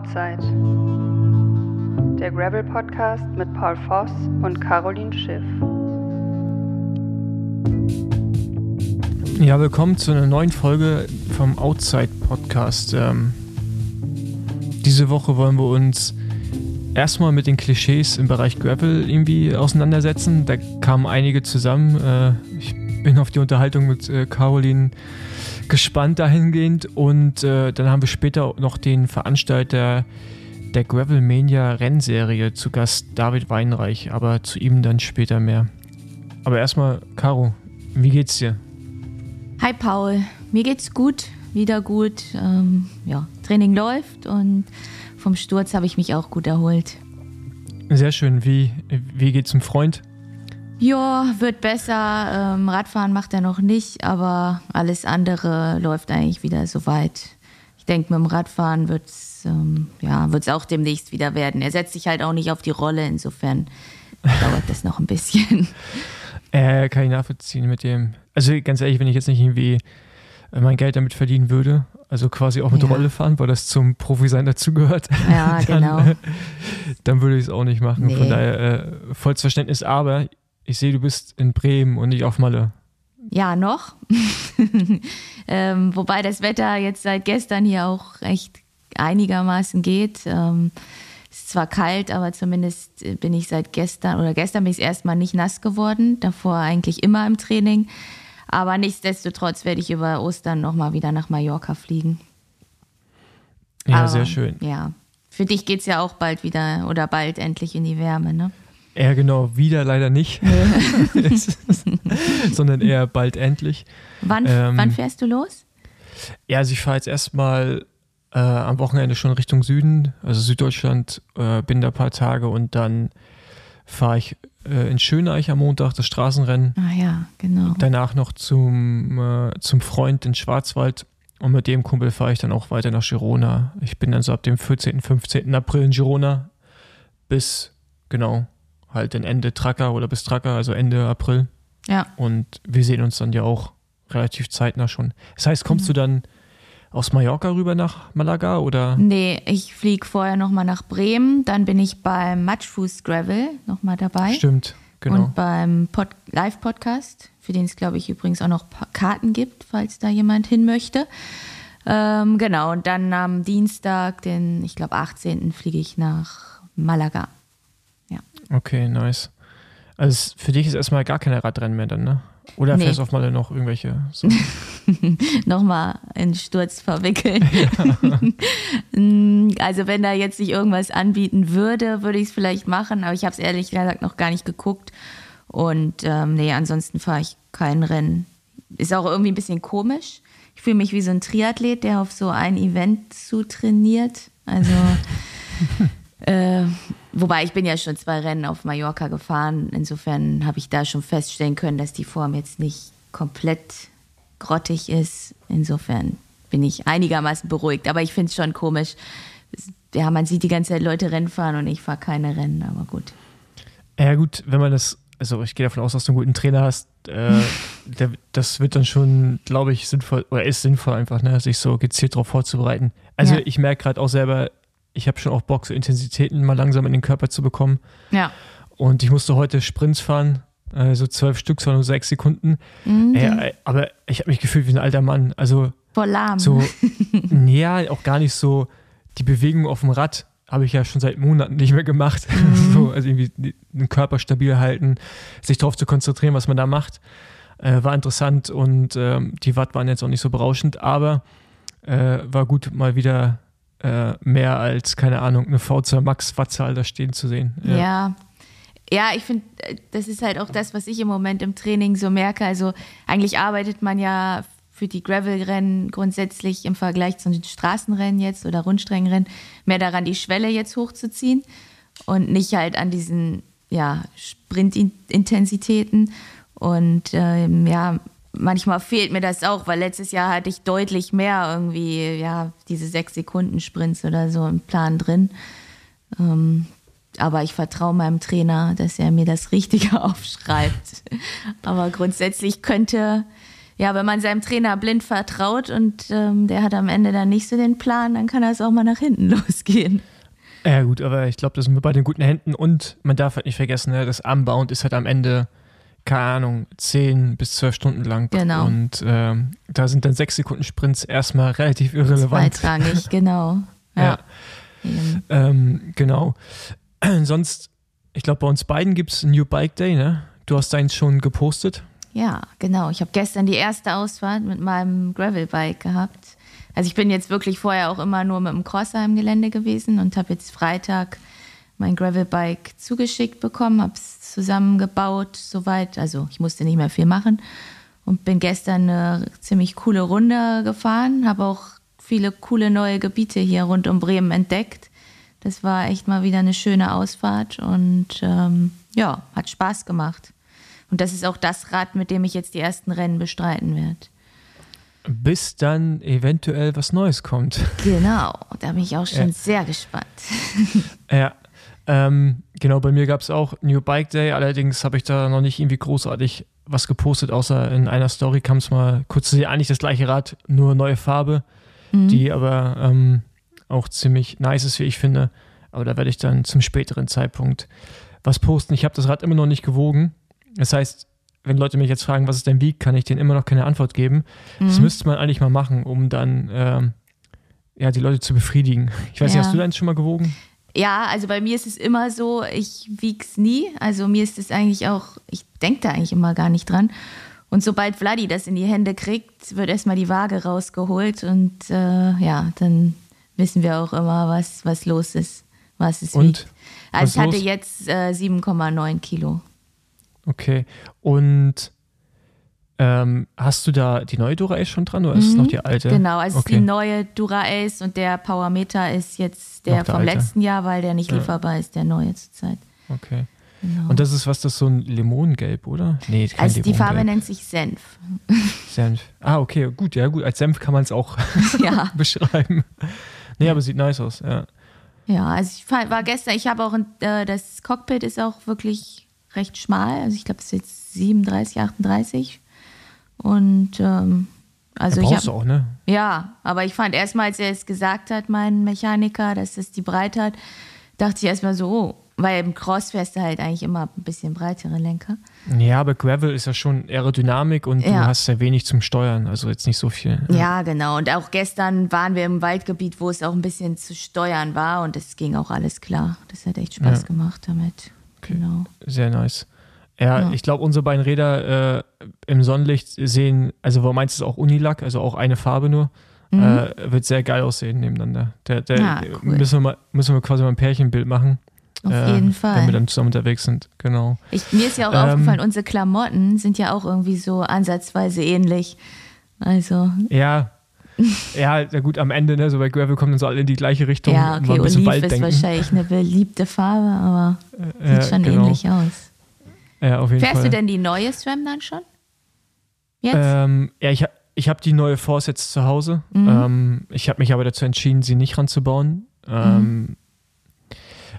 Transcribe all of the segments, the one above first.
Outside. Der Gravel Podcast mit Paul Voss und Caroline Schiff. Ja, willkommen zu einer neuen Folge vom Outside Podcast. Ähm, diese Woche wollen wir uns erstmal mit den Klischees im Bereich Gravel irgendwie auseinandersetzen. Da kamen einige zusammen. Äh, ich bin auf die Unterhaltung mit äh, Caroline gespannt dahingehend. Und äh, dann haben wir später noch den Veranstalter der Gravelmania Rennserie zu Gast, David Weinreich. Aber zu ihm dann später mehr. Aber erstmal, Caro, wie geht's dir? Hi Paul, mir geht's gut, wieder gut. Ähm, ja, Training läuft und vom Sturz habe ich mich auch gut erholt. Sehr schön. Wie, wie geht's dem Freund? Ja, wird besser. Ähm, Radfahren macht er noch nicht, aber alles andere läuft eigentlich wieder soweit. Ich denke, mit dem Radfahren wird es ähm, ja, auch demnächst wieder werden. Er setzt sich halt auch nicht auf die Rolle, insofern dauert das noch ein bisschen. Äh, kann ich nachvollziehen mit dem. Also ganz ehrlich, wenn ich jetzt nicht irgendwie äh, mein Geld damit verdienen würde, also quasi auch mit ja. Rolle fahren, weil das zum Profi-Sein dazugehört. Ja, dann, genau. Äh, dann würde ich es auch nicht machen. Nee. Von daher äh, volles Verständnis. Aber ich sehe, du bist in Bremen und nicht auf Malle. Ja, noch. ähm, wobei das Wetter jetzt seit gestern hier auch echt einigermaßen geht. Ähm, es ist zwar kalt, aber zumindest bin ich seit gestern oder gestern bin ich erstmal nicht nass geworden. Davor eigentlich immer im Training. Aber nichtsdestotrotz werde ich über Ostern nochmal wieder nach Mallorca fliegen. Ja, aber, sehr schön. Ja. Für dich geht es ja auch bald wieder oder bald endlich in die Wärme, ne? Ja, genau, wieder leider nicht. Sondern eher bald endlich. Wann, ähm, wann fährst du los? Ja, also ich fahre jetzt erstmal äh, am Wochenende schon Richtung Süden, also Süddeutschland, äh, bin da ein paar Tage und dann fahre ich äh, in Schöneich am Montag das Straßenrennen. Ah ja, genau. Danach noch zum, äh, zum Freund in Schwarzwald und mit dem Kumpel fahre ich dann auch weiter nach Girona. Ich bin dann so ab dem 14., 15. April in Girona bis, genau, halt dann Ende Tracker oder bis Tracker, also Ende April. Ja. Und wir sehen uns dann ja auch relativ zeitnah schon. Das heißt, kommst mhm. du dann aus Mallorca rüber nach Malaga oder? Nee, ich fliege vorher nochmal nach Bremen, dann bin ich beim Matchfuß Gravel nochmal dabei. Stimmt, genau. Und beim Pod Live-Podcast, für den es, glaube ich, übrigens auch noch Karten gibt, falls da jemand hin möchte. Ähm, genau, und dann am Dienstag, den, ich glaube, 18. fliege ich nach Malaga. Okay, nice. Also für dich ist erstmal gar keine Radrennen mehr dann, ne? Oder nee. fährst du auf mal noch irgendwelche? So? Nochmal in Sturz verwickeln. Ja. Mm, also wenn da jetzt sich irgendwas anbieten würde, würde ich es vielleicht machen, aber ich habe es ehrlich gesagt noch gar nicht geguckt. Und ähm, nee, ansonsten fahre ich kein Rennen. Ist auch irgendwie ein bisschen komisch. Ich fühle mich wie so ein Triathlet, der auf so ein Event zu trainiert. Also äh, Wobei ich bin ja schon zwei Rennen auf Mallorca gefahren. Insofern habe ich da schon feststellen können, dass die Form jetzt nicht komplett grottig ist. Insofern bin ich einigermaßen beruhigt. Aber ich finde es schon komisch. Ja, man sieht die ganze Zeit Leute Rennen fahren und ich fahre keine Rennen, aber gut. Ja, gut, wenn man das, also ich gehe davon aus, dass du einen guten Trainer hast, äh, der, das wird dann schon, glaube ich, sinnvoll, oder ist sinnvoll einfach, ne, sich so gezielt darauf vorzubereiten. Also ja. ich merke gerade auch selber, ich habe schon auch Bock, so Intensitäten mal langsam in den Körper zu bekommen. Ja. Und ich musste heute Sprints fahren, äh, so zwölf Stück, zwar nur sechs Sekunden. Mhm. Äh, aber ich habe mich gefühlt wie ein alter Mann. Also voll lahm. So, ja, auch gar nicht so. Die Bewegung auf dem Rad habe ich ja schon seit Monaten nicht mehr gemacht. Mhm. so, also irgendwie den Körper stabil halten, sich darauf zu konzentrieren, was man da macht. Äh, war interessant und ähm, die Watt waren jetzt auch nicht so berauschend, aber äh, war gut, mal wieder äh, mehr als, keine Ahnung, eine V2 Max Wattzahl da stehen zu sehen. Ja. ja. ja ich finde, das ist halt auch das, was ich im Moment im Training so merke. Also eigentlich arbeitet man ja für die Gravel-Rennen grundsätzlich im Vergleich zu den Straßenrennen jetzt oder Rundstreckenrennen mehr daran, die Schwelle jetzt hochzuziehen und nicht halt an diesen ja, Sprintintensitäten. Und ähm, ja, manchmal fehlt mir das auch, weil letztes Jahr hatte ich deutlich mehr irgendwie, ja, diese sechs Sekunden Sprints oder so im Plan drin. Ähm, aber ich vertraue meinem Trainer, dass er mir das Richtige aufschreibt. aber grundsätzlich könnte, ja, wenn man seinem Trainer blind vertraut und ähm, der hat am Ende dann nicht so den Plan, dann kann das auch mal nach hinten losgehen. Ja, gut, aber ich glaube, da sind wir bei den guten Händen und man darf halt nicht vergessen, ne, das Unbound ist halt am Ende, keine Ahnung, 10 bis 12 Stunden lang. Genau. Und ähm, da sind dann 6 Sekunden Sprints erstmal relativ irrelevant. Zweitrangig, genau. Ja. Ja. Ähm, genau. Sonst, ich glaube, bei uns beiden gibt es New Bike Day, ne? Du hast deins schon gepostet. Ja, genau. Ich habe gestern die erste Ausfahrt mit meinem Gravelbike gehabt. Also ich bin jetzt wirklich vorher auch immer nur mit dem Crosser im Gelände gewesen und habe jetzt Freitag mein Gravelbike zugeschickt bekommen, habe es zusammengebaut, soweit. Also ich musste nicht mehr viel machen und bin gestern eine ziemlich coole Runde gefahren, habe auch viele coole neue Gebiete hier rund um Bremen entdeckt. Das war echt mal wieder eine schöne Ausfahrt und ähm, ja, hat Spaß gemacht. Und das ist auch das Rad, mit dem ich jetzt die ersten Rennen bestreiten werde. Bis dann eventuell was Neues kommt. Genau, da bin ich auch schon Ja. sehr gespannt. Ja, ähm, genau, bei mir gab es auch New Bike Day, allerdings habe ich da noch nicht irgendwie großartig was gepostet, außer in einer Story kam es mal kurz zu sehen, eigentlich das gleiche Rad, nur neue Farbe, die aber ähm, auch ziemlich nice ist, wie ich finde. Aber da werde ich dann zum späteren Zeitpunkt was posten. Ich habe das Rad immer noch nicht gewogen. Das heißt, wenn Leute mich jetzt fragen, was es denn wiegt, kann ich denen immer noch keine Antwort geben. Das müsste man eigentlich mal machen, um dann ähm, ja, die Leute zu befriedigen. Ich weiß nicht, Ja. hast du deins schon mal gewogen? Ja, also bei mir ist es immer so, ich wieg's nie. Also mir ist es eigentlich auch, ich denke da eigentlich immer gar nicht dran. Und sobald Vladi das in die Hände kriegt, wird erstmal die Waage rausgeholt und äh, ja, dann wissen wir auch immer, was, was los ist, was es Und? wiegt. Also ich hatte los? jetzt äh, 7,9 Kilo. Okay. Und ähm, hast du da die neue Dura Ace schon dran oder ist es noch die alte? Genau, also es okay. ist die neue Dura Ace und der Powermeter ist jetzt der der vom alte. letzten Jahr, weil der nicht Ja. lieferbar ist, der neue zurzeit. Okay. Genau. Und das ist was, das ist so ein Limonengelb, oder? Nee, kein also die Farbe nennt sich Senf. Senf. Ah, okay, gut, ja gut. Als Senf kann man es auch ja. beschreiben. Nee, aber sieht nice aus, ja. Ja, also ich war gestern, ich habe auch, ein, äh, das Cockpit ist auch wirklich recht schmal. Also ich glaube, es ist jetzt 37, 38. Und ähm, also da ich brauchst du auch, ne? ja, aber ich fand erstmal, als er es gesagt hat, mein Mechaniker, dass es die Breite hat, dachte ich erstmal so, oh, weil im Cross fährst du halt eigentlich immer ein bisschen breitere Lenker. Ja, aber Gravel ist ja schon Aerodynamik und du Ja. hast ja wenig zum Steuern, also jetzt nicht so viel. Ja, genau. Und auch gestern waren wir im Waldgebiet, wo es auch ein bisschen zu steuern war und es ging auch alles klar. Das hat echt Spaß Ja. gemacht damit. Okay. Genau. Sehr nice. Ja, Ja. ich glaube, unsere beiden Räder äh, im Sonnenlicht sehen, also wo meinst du auch Unilack, also auch eine Farbe nur, äh, wird sehr geil aussehen nebeneinander. Der, der, Mhm. Ja, cool. müssen, wir mal, müssen wir quasi mal ein Pärchenbild machen. Auf äh, jeden Wenn wir Fall. dann zusammen unterwegs sind, genau. Ich, mir ist ja auch Ähm, aufgefallen, unsere Klamotten sind ja auch irgendwie so ansatzweise ähnlich. Also, Ja, ja, ja gut, am Ende, ne, so bei Gravel kommen dann so alle in die gleiche Richtung. ja, okay, Oliv ist wahrscheinlich eine beliebte Farbe, aber sieht Ja, schon genau. ähnlich aus. Ja, auf jeden Fährst Fall. du denn die neue SRAM dann schon? Jetzt? Ähm, ja, ich, ich habe die neue Force jetzt zu Hause. Mhm. Ähm, ich habe mich aber dazu entschieden, sie nicht ranzubauen. Ähm,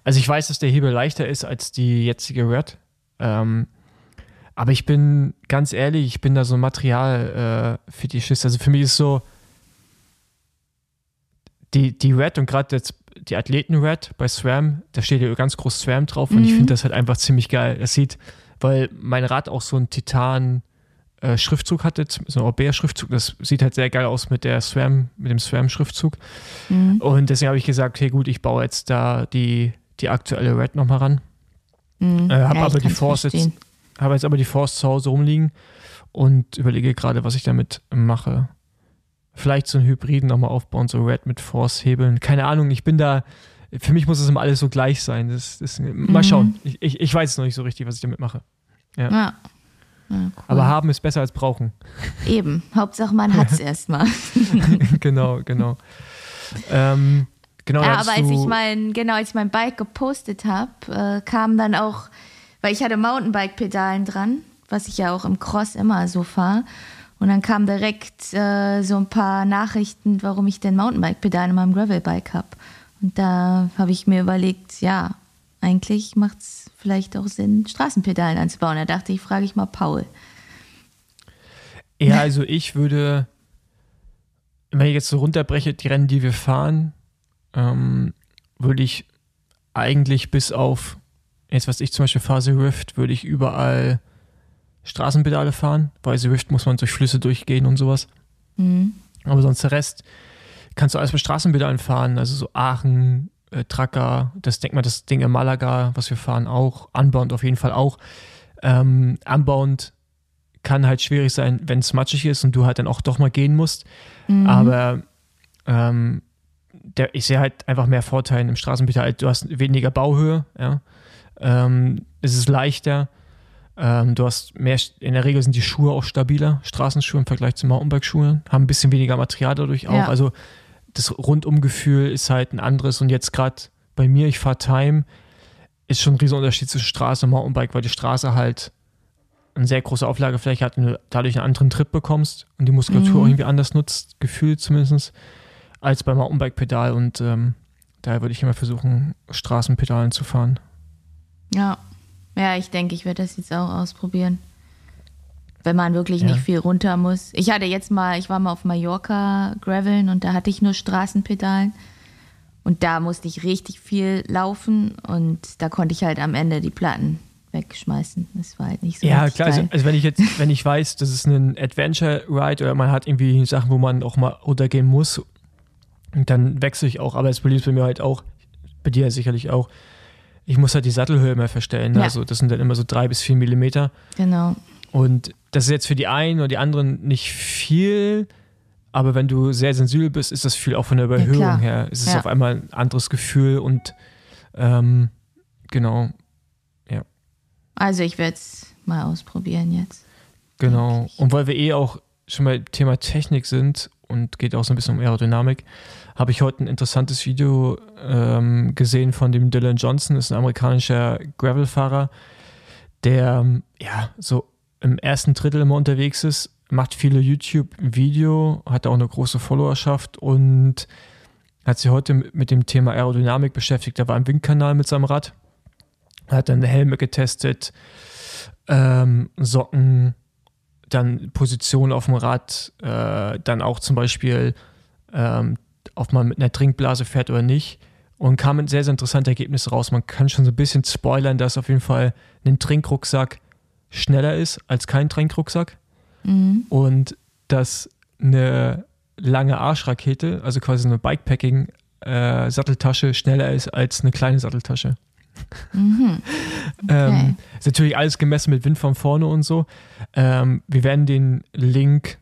Also ich weiß, dass der Hebel leichter ist als die jetzige Red. Ähm, aber ich bin ganz ehrlich, ich bin da so ein Material-Fetischist. also für mich ist so die, die Red und gerade jetzt die Athleten-Red bei SRAM, da steht ja ganz groß SRAM drauf und ich Mhm. finde das halt einfach ziemlich geil. Das sieht, weil mein Rad auch so einen Titan äh, Schriftzug hatte, so ein Orbea-Schriftzug, das sieht halt sehr geil aus mit der SRAM, mit dem SRAM-Schriftzug. Mhm. Und deswegen habe ich gesagt, okay, gut, ich baue jetzt da die, die aktuelle Red nochmal ran. Mhm. Äh, hab Ja, aber die Force jetzt, habe jetzt aber die Force zu Hause rumliegen und überlege gerade, was ich damit mache. Vielleicht so einen Hybriden nochmal aufbauen, so Red mit Force-Hebeln. Keine Ahnung, ich bin da, für mich muss es immer alles so gleich sein. Das, das, mal Mhm. schauen. Ich, ich, ich weiß noch nicht so richtig, was ich damit mache. Ja. ja cool. Aber haben ist besser als brauchen. Eben. Hauptsache, man hat es erstmal. genau, genau. ähm, genau, Ja, aber als ich mein, genau, als ich mein Bike gepostet habe, äh, kam dann auch, weil ich hatte Mountainbike-Pedalen dran, was ich ja auch im Cross immer so fahre. Und dann kam direkt äh, so ein paar Nachrichten, warum ich denn Mountainbike-Pedale in meinem Gravelbike habe. Und da habe ich mir überlegt, ja, eigentlich macht es vielleicht auch Sinn, Straßenpedalen anzubauen. Da dachte ich, frage ich mal Paul. Ja, also ich würde, wenn ich jetzt so runterbreche, die Rennen, die wir fahren, ähm, würde ich eigentlich bis auf, jetzt was ich zum Beispiel fahre, The Rift, würde ich überall Straßenpedale fahren. The Rift muss man durch Flüsse durchgehen und sowas. Mhm. Aber sonst der Rest kannst du alles mit Straßenpedalen fahren. Also so Aachen, äh, Tracker, das denkt man, das Ding in Malaga, was wir fahren, auch. Unbound auf jeden Fall auch. Ähm, Unbound kann halt schwierig sein, wenn es matschig ist und du halt dann auch doch mal gehen musst. Mhm. Aber ähm, der, ich sehe halt einfach mehr Vorteile im Straßenpedal. Du hast weniger Bauhöhe, ja. Ähm, es ist leichter. Ähm, du hast mehr, in der Regel sind die Schuhe auch stabiler, Straßenschuhe im Vergleich zu Mountainbike-Schuhen, haben ein bisschen weniger Material dadurch auch. Ja. Also das Rundumgefühl ist halt ein anderes. Und jetzt gerade bei mir, ich fahre Time, ist schon ein riesen Unterschied zwischen Straße und Mountainbike, weil die Straße halt eine sehr große Auflagefläche hat und du dadurch einen anderen Trip bekommst und die Muskulatur Mhm. auch irgendwie anders nutzt, gefühlt zumindest, als beim Mountainbike-Pedal. Und ähm, daher würde ich immer versuchen, Straßenpedalen zu fahren. Ja. Ja, ich denke, ich werde das jetzt auch ausprobieren. Wenn man wirklich Ja. nicht viel runter muss. Ich hatte jetzt mal, ich war mal auf Mallorca graveln und da hatte ich nur Straßenpedalen. Und da musste ich richtig viel laufen und da konnte ich halt am Ende die Platten wegschmeißen. Das war halt nicht so Ja, klar. Also, also wenn ich jetzt, wenn ich weiß, das ist ein Adventure Ride oder man hat irgendwie Sachen, wo man auch mal runtergehen muss, dann wechsle ich auch. Aber das Problem ist bei mir halt auch, bei dir sicherlich auch, ich muss halt die Sattelhöhe mehr verstellen. Ja. Also das sind dann immer so drei bis vier Millimeter. Genau. Und das ist jetzt für die einen oder die anderen nicht viel, aber wenn du sehr sensibel bist, ist das viel auch von der Überhöhung klar. her. Es ist Ja. auf einmal ein anderes Gefühl und ähm, genau, Also ich werde es mal ausprobieren jetzt. genau. Und weil wir eh auch schon bei Thema Technik sind und geht auch so ein bisschen um Aerodynamik, habe ich heute ein interessantes Video ähm, gesehen von dem Dylan Johnson, das ist ein amerikanischer Gravelfahrer, der ja so im ersten Drittel immer unterwegs ist, macht viele YouTube-Video, hat auch eine große Followerschaft und hat sich heute mit dem Thema Aerodynamik beschäftigt. Er war im Windkanal mit seinem Rad, hat dann Helme getestet, ähm, Socken, dann Position auf dem Rad, äh, dann auch zum Beispiel, ähm, ob man mit einer Trinkblase fährt oder nicht. Und kam mit sehr, sehr interessante Ergebnisse raus. Man kann schon so ein bisschen spoilern, dass auf jeden Fall ein Trinkrucksack schneller ist als kein Trinkrucksack Mhm. und dass eine lange Arschrakete, also quasi eine Bikepacking-Satteltasche, schneller ist als eine kleine Satteltasche. Mhm. Ähm, ist natürlich alles gemessen mit Wind von vorne und so. Ähm, wir werden den Link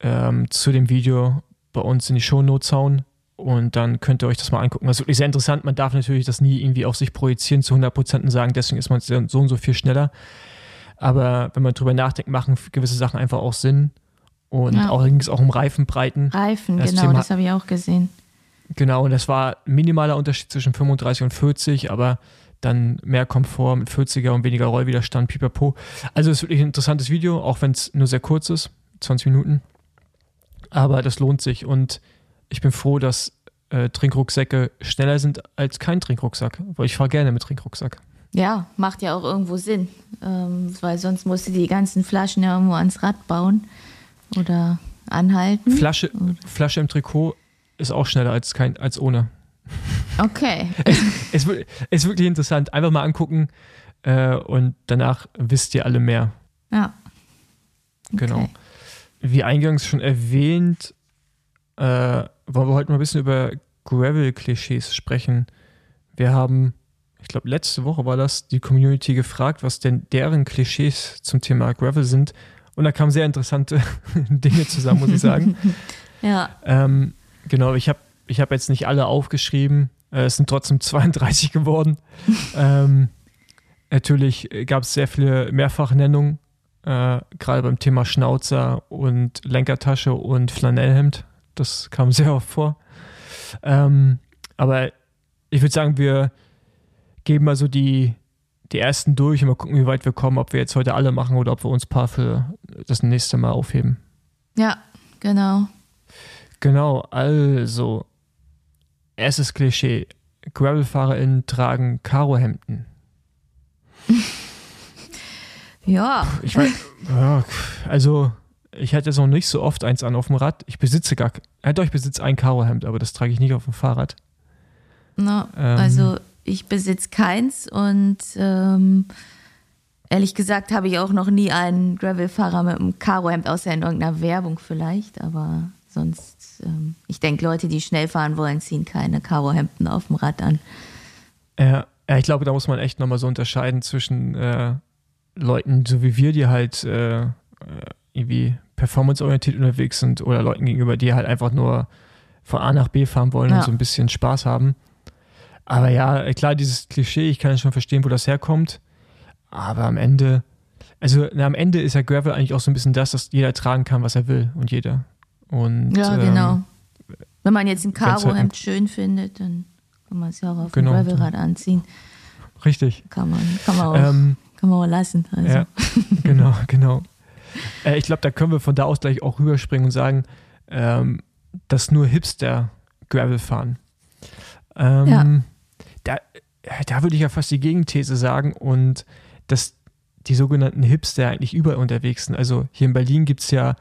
ähm, zu dem Video bei uns in die Shownotes hauen und dann könnt ihr euch das mal angucken. Das ist wirklich sehr interessant. Man darf natürlich das nie irgendwie auf sich projizieren zu 100% und sagen, deswegen ist man so und so viel schneller. Aber wenn man drüber nachdenkt, machen gewisse Sachen einfach auch Sinn. Und Ja. auch ging es auch um Reifenbreiten. Reifen, Das genau, Thema- das habe ich auch gesehen. Genau, und das war ein minimaler Unterschied zwischen 35 und 40, aber dann mehr Komfort mit 40er und weniger Rollwiderstand, pipapo. Also es ist wirklich ein interessantes Video, auch wenn es nur sehr kurz ist, 20 Minuten. Aber das lohnt sich und ich bin froh, dass äh, Trinkrucksäcke schneller sind als kein Trinkrucksack, weil ich fahre gerne mit Trinkrucksack. Ja, macht ja auch irgendwo Sinn, ähm, weil sonst musst du die ganzen Flaschen ja irgendwo ans Rad bauen oder anhalten. Flasche, Flasche im Trikot ist auch schneller als, kein, als ohne. Okay. Es ist, ist wirklich interessant. Einfach mal angucken äh, und danach wisst ihr alle mehr. Ja. Genau. Okay. Wie eingangs schon erwähnt, äh, wollen wir heute mal ein bisschen über Gravel-Klischees sprechen. Wir haben, ich glaube, letzte Woche war das, die Community gefragt, was denn deren Klischees zum Thema Gravel sind. Und da kamen sehr interessante Dinge zusammen, muss ich sagen. Ja. Ähm, genau, ich habe ich hab jetzt nicht alle aufgeschrieben. Äh, es sind trotzdem 32 geworden. ähm, natürlich gab es sehr viele Mehrfachnennungen, äh, gerade beim Thema Schnauzer und Lenkertasche und Flanellhemd. Das kam sehr oft vor. Ähm, aber ich würde sagen, wir geben mal so die, die ersten durch und mal gucken, wie weit wir kommen, ob wir jetzt heute alle machen oder ob wir uns ein paar für das nächste Mal aufheben. Ja, genau. Genau, also erstes Klischee. GravelfahrerInnen tragen Karohemden. Ja. Ich weiß, ja, also ich hatte jetzt noch nicht so oft eins an auf dem Rad. Ich besitze gar, ja doch, ich besitze ein Karohemd, aber das trage ich nicht auf dem Fahrrad. No, ähm, also ich besitze keins und ähm, ehrlich gesagt habe ich auch noch nie einen Gravel-Fahrer mit einem Karohemd, außer in irgendeiner Werbung vielleicht, aber sonst, ähm, ich denke, Leute, die schnell fahren wollen, ziehen keine Karohemden auf dem Rad an. Ja, ja ich glaube, da muss man echt nochmal so unterscheiden zwischen äh, Leuten, so wie wir, die halt äh, irgendwie performanceorientiert unterwegs sind oder Leuten gegenüber, die halt einfach nur von A nach B fahren wollen ja. und so ein bisschen Spaß haben. Aber ja, klar, dieses Klischee, ich kann ja schon verstehen, wo das herkommt. Aber am Ende, also na, am Ende ist ja Gravel eigentlich auch so ein bisschen das, dass jeder tragen kann, was er will und jeder. Und, ja, genau. Ähm, Wenn man jetzt ein Karo-Hemd halt schön findet, dann kann man es ja auch auf genau, dem Gravelrad anziehen. Richtig. Kann man, kann man, auch, ähm, kann man auch lassen. Also. Ja, genau, genau. Äh, ich glaube, da können wir von da aus gleich auch rüberspringen und sagen, ähm, dass nur Hipster Gravel fahren. Ähm, ja. Da, da würde ich ja fast die Gegenthese sagen und dass die sogenannten Hipster eigentlich überall unterwegs sind. Also hier in Berlin gibt es ja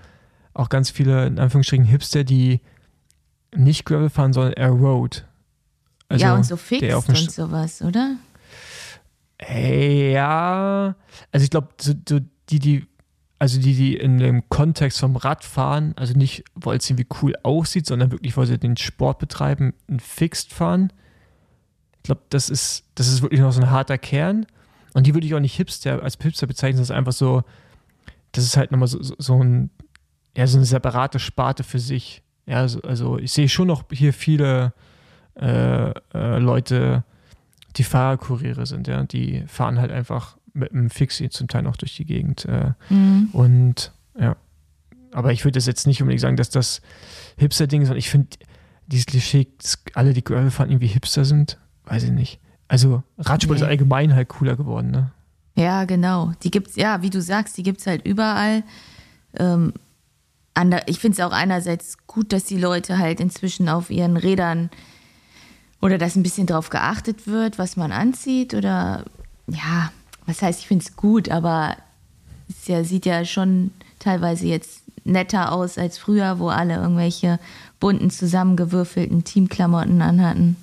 auch ganz viele, in Anführungsstrichen, Hipster, die nicht Gravel fahren, sondern eher Road. Also ja, und so fix und sowas, oder? Hey, ja, also ich glaube, so, so die, die, also die, die in dem Kontext vom Radfahren, also nicht, weil es irgendwie cool aussieht, sondern wirklich, weil sie den Sport betreiben, ein Fixed fahren. Ich glaube, das ist, das ist wirklich noch so ein harter Kern. Und die würde ich auch nicht Hipster als Hipster bezeichnen, das ist einfach so, das ist halt nochmal so, so, so ein, ja, so eine separate Sparte für sich. Ja, also, also ich sehe schon noch hier viele äh, äh, Leute, die Fahrerkuriere sind, ja, die fahren halt einfach mit einem Fixie zum Teil noch durch die Gegend. Äh, mhm. Und ja, aber ich würde das jetzt nicht unbedingt sagen, dass das Hipster-Ding ist, sondern ich finde dieses Klischee, dass alle, die Gravel fahren, irgendwie Hipster sind, weiß ich nicht. Also Radsport nee. ist allgemein halt cooler geworden, ne? Ja, genau. Die gibt's, ja, wie du sagst, die gibt es halt überall. Ähm, ich finde es auch einerseits gut, dass die Leute halt inzwischen auf ihren Rädern oder dass ein bisschen drauf geachtet wird, was man anzieht oder ja, was heißt, ich finde es gut, aber es ja, sieht ja schon teilweise jetzt netter aus als früher, wo alle irgendwelche bunten, zusammengewürfelten Teamklamotten anhatten.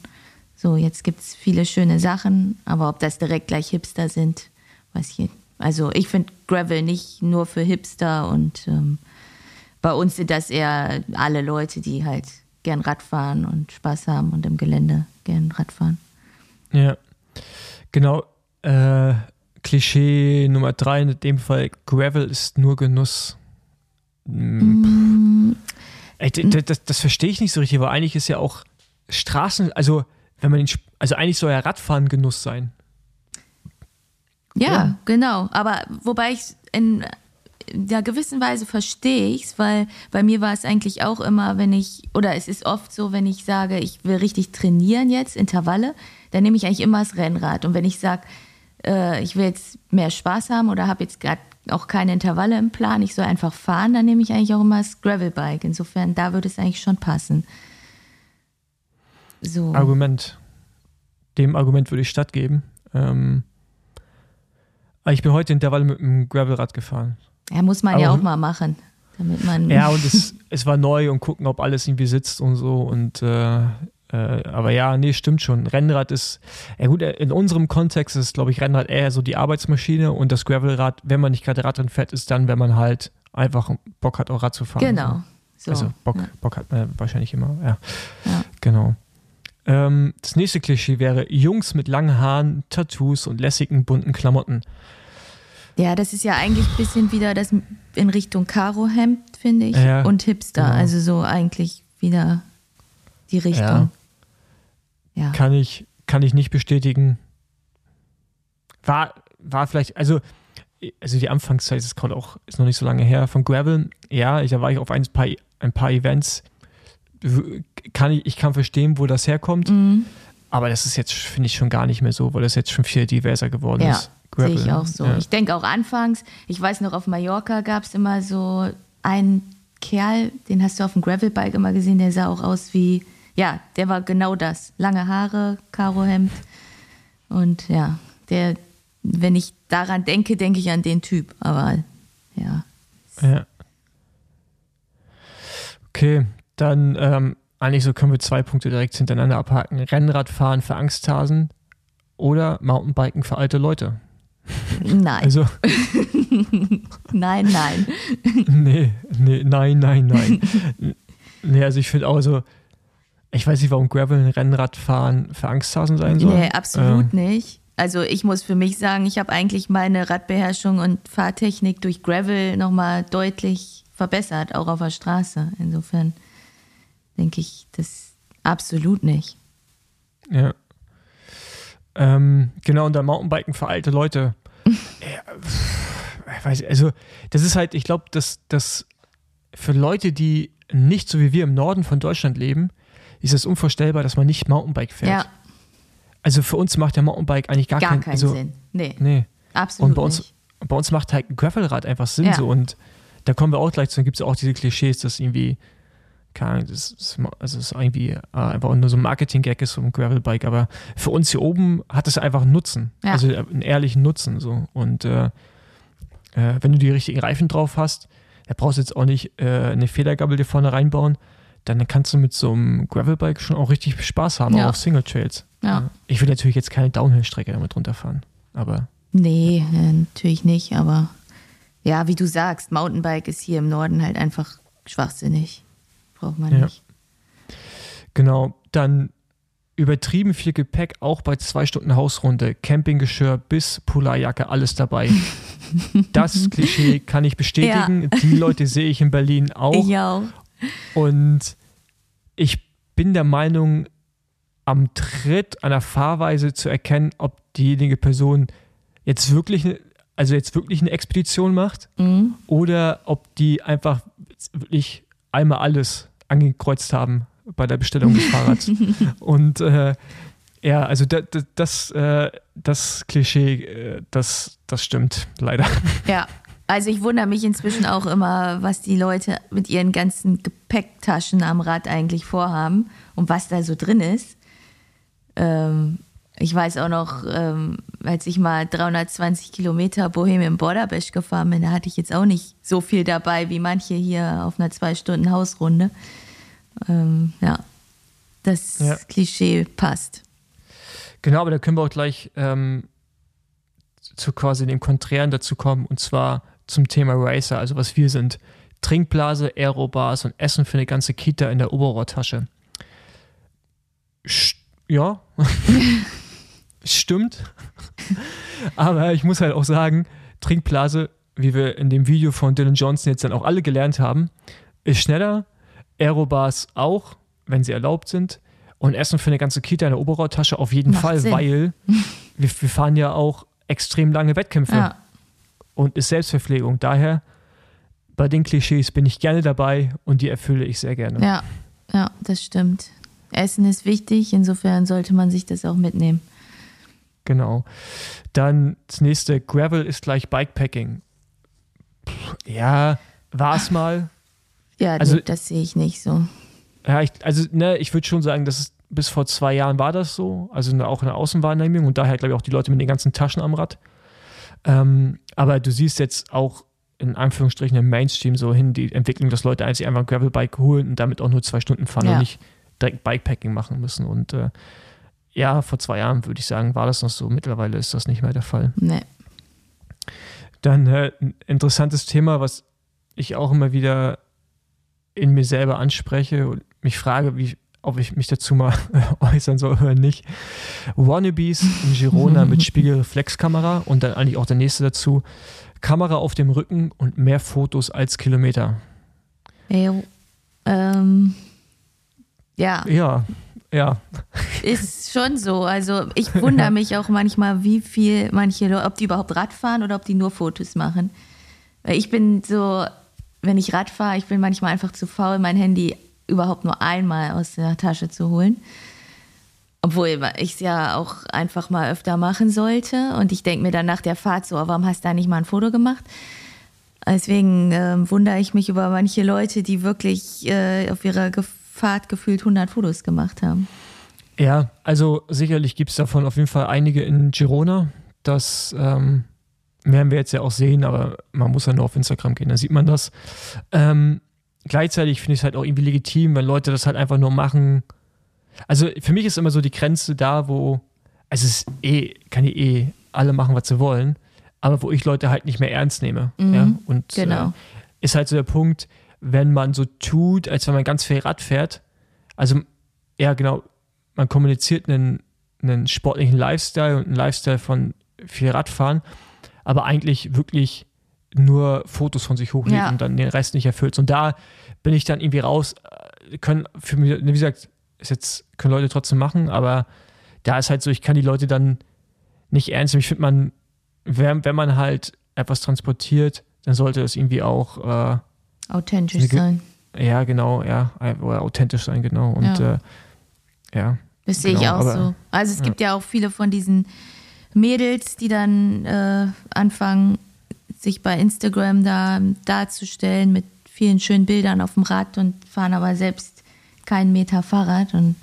So, jetzt gibt es viele schöne Sachen, aber ob das direkt gleich Hipster sind, weiß ich nicht. Also ich finde Gravel nicht nur für Hipster und ähm, bei uns sind das eher alle Leute, die halt gern Radfahren und Spaß haben und im Gelände gern Radfahren. Ja, genau. Äh, Klischee Nummer drei in dem Fall: Gravel ist nur Genuss. Mm. Ey, das, das, verstehe ich nicht so richtig, weil eigentlich ist ja auch Straßen, also wenn man den, also eigentlich soll ja Radfahren Genuss sein. Ja, ja. genau. Aber wobei ich in der gewissen Weise verstehe ich es, weil bei mir war es eigentlich auch immer, wenn ich, oder es ist oft so, wenn ich sage, ich will richtig trainieren jetzt, Intervalle, dann nehme ich eigentlich immer das Rennrad. Und wenn ich sage, äh, ich will jetzt mehr Spaß haben oder habe jetzt gerade auch keine Intervalle im Plan, ich soll einfach fahren, dann nehme ich eigentlich auch immer das Gravelbike. Insofern, da würde es eigentlich schon passen. So. Argument. Dem Argument würde ich stattgeben. Ähm, ich bin heute Intervalle mit dem Gravelrad gefahren. Ja, muss man Aber, ja auch mal machen, damit man. Ja, und es, es war neu und gucken, ob alles irgendwie sitzt und so. Und äh, äh, aber ja, nee, stimmt schon. Rennrad ist, ja gut, in unserem Kontext ist, glaube ich, Rennrad eher so die Arbeitsmaschine und das Gravelrad, wenn man nicht gerade Rad drin fährt, ist dann, wenn man halt einfach Bock hat, auch Rad zu fahren. Genau. So. Also Bock, ja. Bock hat man wahrscheinlich immer, ja. ja. Genau. Ähm, das nächste Klischee wäre Jungs mit langen Haaren, Tattoos und lässigen bunten Klamotten. Ja, das ist ja eigentlich ein bisschen wieder das in Richtung Karo-Hemd, finde ich. Ja, und Hipster. Genau. Also so eigentlich wieder die Richtung. Ja. Ja. Kann, ich, kann ich nicht bestätigen. War, war vielleicht, also, also die Anfangszeit ist gerade auch, ist noch nicht so lange her. Von Gravel, ja, ich, da war ich auf ein paar, ein paar Events. Kann ich, ich kann verstehen, wo das herkommt. Mhm. Aber das ist jetzt, finde ich, schon gar nicht mehr so, weil das jetzt schon viel diverser geworden ja. ist. Sehe ich auch so. Ja. Ich denke auch anfangs, ich weiß noch, auf Mallorca gab es immer so einen Kerl, den hast du auf dem Gravelbike immer gesehen, der sah auch aus wie, ja, der war genau das. Lange Haare, Karohemd. Und ja, der, wenn ich daran denke, denke ich an den Typ. Aber ja. Ja. Okay, dann ähm, eigentlich so können wir zwei Punkte direkt hintereinander abhaken. Rennradfahren für Angsthasen oder Mountainbiken für alte Leute. Nein. Also, nein, nein. nee, nee, nein, nein, nein. nee, also ich finde auch so, ich weiß nicht, warum Gravel ein Rennradfahren für Angsthasen sein soll. Nee, absolut ähm. nicht. Also ich muss für mich sagen, ich habe eigentlich meine Radbeherrschung und Fahrtechnik durch Gravel nochmal deutlich verbessert, auch auf der Straße. Insofern denke ich das absolut nicht. Ja. Ähm, genau, und dann Mountainbiken für alte Leute. ja, weiß, also, das ist halt, ich glaube, dass das für Leute, die nicht so wie wir im Norden von Deutschland leben, ist es unvorstellbar, dass man nicht Mountainbike fährt. Ja. Also für uns macht der Mountainbike eigentlich gar, gar keinen, keinen also, Sinn. Nee. nee. Absolut. Und bei uns, nicht. bei uns macht halt ein Gravelrad einfach Sinn Ja. so. Und da kommen wir auch gleich zu, dann gibt es auch diese Klischees, dass irgendwie, keine Ahnung, das ist, also das ist irgendwie äh, einfach nur so ein Marketing-Gag ist, so ein Gravelbike. Aber für uns hier oben hat es einfach einen Nutzen. Ja. Also äh, einen ehrlichen Nutzen so. Und äh, äh, wenn du die richtigen Reifen drauf hast, da brauchst du jetzt auch nicht äh, eine Federgabel dir vorne reinbauen, dann kannst du mit so einem Gravelbike schon auch richtig Spaß haben, Ja. auch auf Single Trails. Ja. Ich will natürlich jetzt keine Downhill-Strecke damit runterfahren, aber Nee, äh, natürlich nicht, aber ja, wie du sagst, Mountainbike ist hier im Norden halt einfach schwachsinnig. Braucht man Ja. nicht. genau. Dann übertrieben viel Gepäck, auch bei zwei Stunden Hausrunde, Campinggeschirr bis Polarjacke, alles dabei. Das Klischee kann ich bestätigen. Die Leute sehe ich in Berlin auch. Ich auch. Und ich bin der Meinung, am Tritt einer Fahrweise zu erkennen, ob diejenige Person jetzt wirklich, eine- also jetzt wirklich eine Expedition macht Mhm. oder ob die einfach wirklich einmal alles angekreuzt haben bei der Bestellung des Fahrrads. Und äh, ja, also da, da, das, äh, das Klischee, äh, das, das stimmt leider. Ja, also ich wundere mich inzwischen auch immer, was die Leute mit ihren ganzen Gepäcktaschen am Rad eigentlich vorhaben und was da so drin ist. Ähm, ich weiß auch noch, ähm, als ich mal 320 Kilometer Bohemian Border Bash gefahren bin, da hatte ich jetzt auch nicht so viel dabei wie manche hier auf einer zwei Stunden Hausrunde. Ähm, ja, das Ja. Klischee passt. Genau, aber da können wir auch gleich ähm, zu quasi dem Konträren dazu kommen und zwar zum Thema Racer, also was wir sind. Trinkblase, Aerobars und Essen für eine ganze Kita in der Oberrohrtasche. St ja, stimmt. Aber ich muss halt auch sagen, Trinkblase, wie wir in dem Video von Dylan Johnson jetzt dann auch alle gelernt haben, ist schneller. Aerobars auch, wenn sie erlaubt sind. Und Essen für eine ganze Kita in der Oberrohrtasche auf jeden Macht Fall, Sinn. weil wir, wir fahren ja auch extrem lange Wettkämpfe Ja, und ist Selbstverpflegung. Daher, bei den Klischees bin ich gerne dabei und die erfülle ich sehr gerne. ja, ja, das stimmt. Essen ist wichtig, insofern sollte man sich das auch mitnehmen. Genau. Dann das nächste, Gravel ist gleich Bikepacking. Pff, Ja, war es mal. Ja, Also- nee, das sehe ich nicht so. Ja, ich, also, ne, ich würde schon sagen, dass es bis vor zwei Jahren war das so. Also eine, auch eine Außenwahrnehmung und daher, glaube ich, auch die Leute mit den ganzen Taschen am Rad. Ähm, aber du siehst jetzt auch in Anführungsstrichen im Mainstream so hin die Entwicklung, dass Leute eigentlich einfach ein Gravelbike holen und damit auch nur zwei Stunden fahren Ja. und nicht direkt Bikepacking machen müssen. Und äh, ja, vor zwei Jahren würde ich sagen, war das noch so. Mittlerweile ist das nicht mehr der Fall. Nee. Dann äh, ein interessantes Thema, was ich auch immer wieder in mir selber anspreche und mich frage, wie, ob ich mich dazu mal äußern soll oder nicht. Wannabes in Girona mit Spiegelreflexkamera und dann eigentlich auch der nächste dazu. Kamera auf dem Rücken und mehr Fotos als Kilometer. Jo. Ähm, ja, Ja, ja, ist schon so. Also ich wundere mich auch manchmal, wie viel manche Leute, ob die überhaupt Rad fahren oder ob die nur Fotos machen. Weil ich bin so, wenn ich Rad fahre, ich bin manchmal einfach zu faul, mein Handy überhaupt nur einmal aus der Tasche zu holen. Obwohl ich es ja auch einfach mal öfter machen sollte. Und ich denke mir dann nach der Fahrt so, oh, warum hast du da nicht mal ein Foto gemacht? Deswegen ähm, wundere ich mich über manche Leute, die wirklich äh, auf ihrer Fahrt gefühlt 100 Fotos gemacht haben. Ja, also sicherlich gibt es davon auf jeden Fall einige in Girona. Das ähm, werden wir jetzt ja auch sehen, aber man muss ja nur auf Instagram gehen, dann sieht man das. Ähm, gleichzeitig finde ich es halt auch irgendwie legitim, wenn Leute das halt einfach nur machen. Also für mich ist immer so die Grenze da, wo, also es ist eh, kann ich eh alle machen, was sie wollen, aber wo ich Leute halt nicht mehr ernst nehme. Mhm, ja? Und genau. äh, ist halt so der Punkt, wenn man so tut, als wenn man ganz viel Rad fährt. Also, ja, genau, man kommuniziert einen, einen sportlichen Lifestyle und einen Lifestyle von viel Radfahren, aber eigentlich wirklich nur Fotos von sich hochlädt Ja. und dann den Rest nicht erfüllt. Und da bin ich dann irgendwie raus, äh, können für mich, wie gesagt, ist jetzt, können Leute trotzdem machen, aber da ist halt so, ich kann die Leute dann nicht ernst nehmen. Ich finde, man, wenn, wenn man halt etwas transportiert, dann sollte es irgendwie auch, äh, Authentisch Eine sein. ja, genau, ja, oder authentisch sein, genau. Und Ja. äh, ja, Das sehe ich Genau, auch aber- so. Also es gibt ja auch viele von diesen Mädels, die dann äh, anfangen, sich bei Instagram da darzustellen mit vielen schönen Bildern auf dem Rad und fahren aber selbst keinen Meter Fahrrad. Und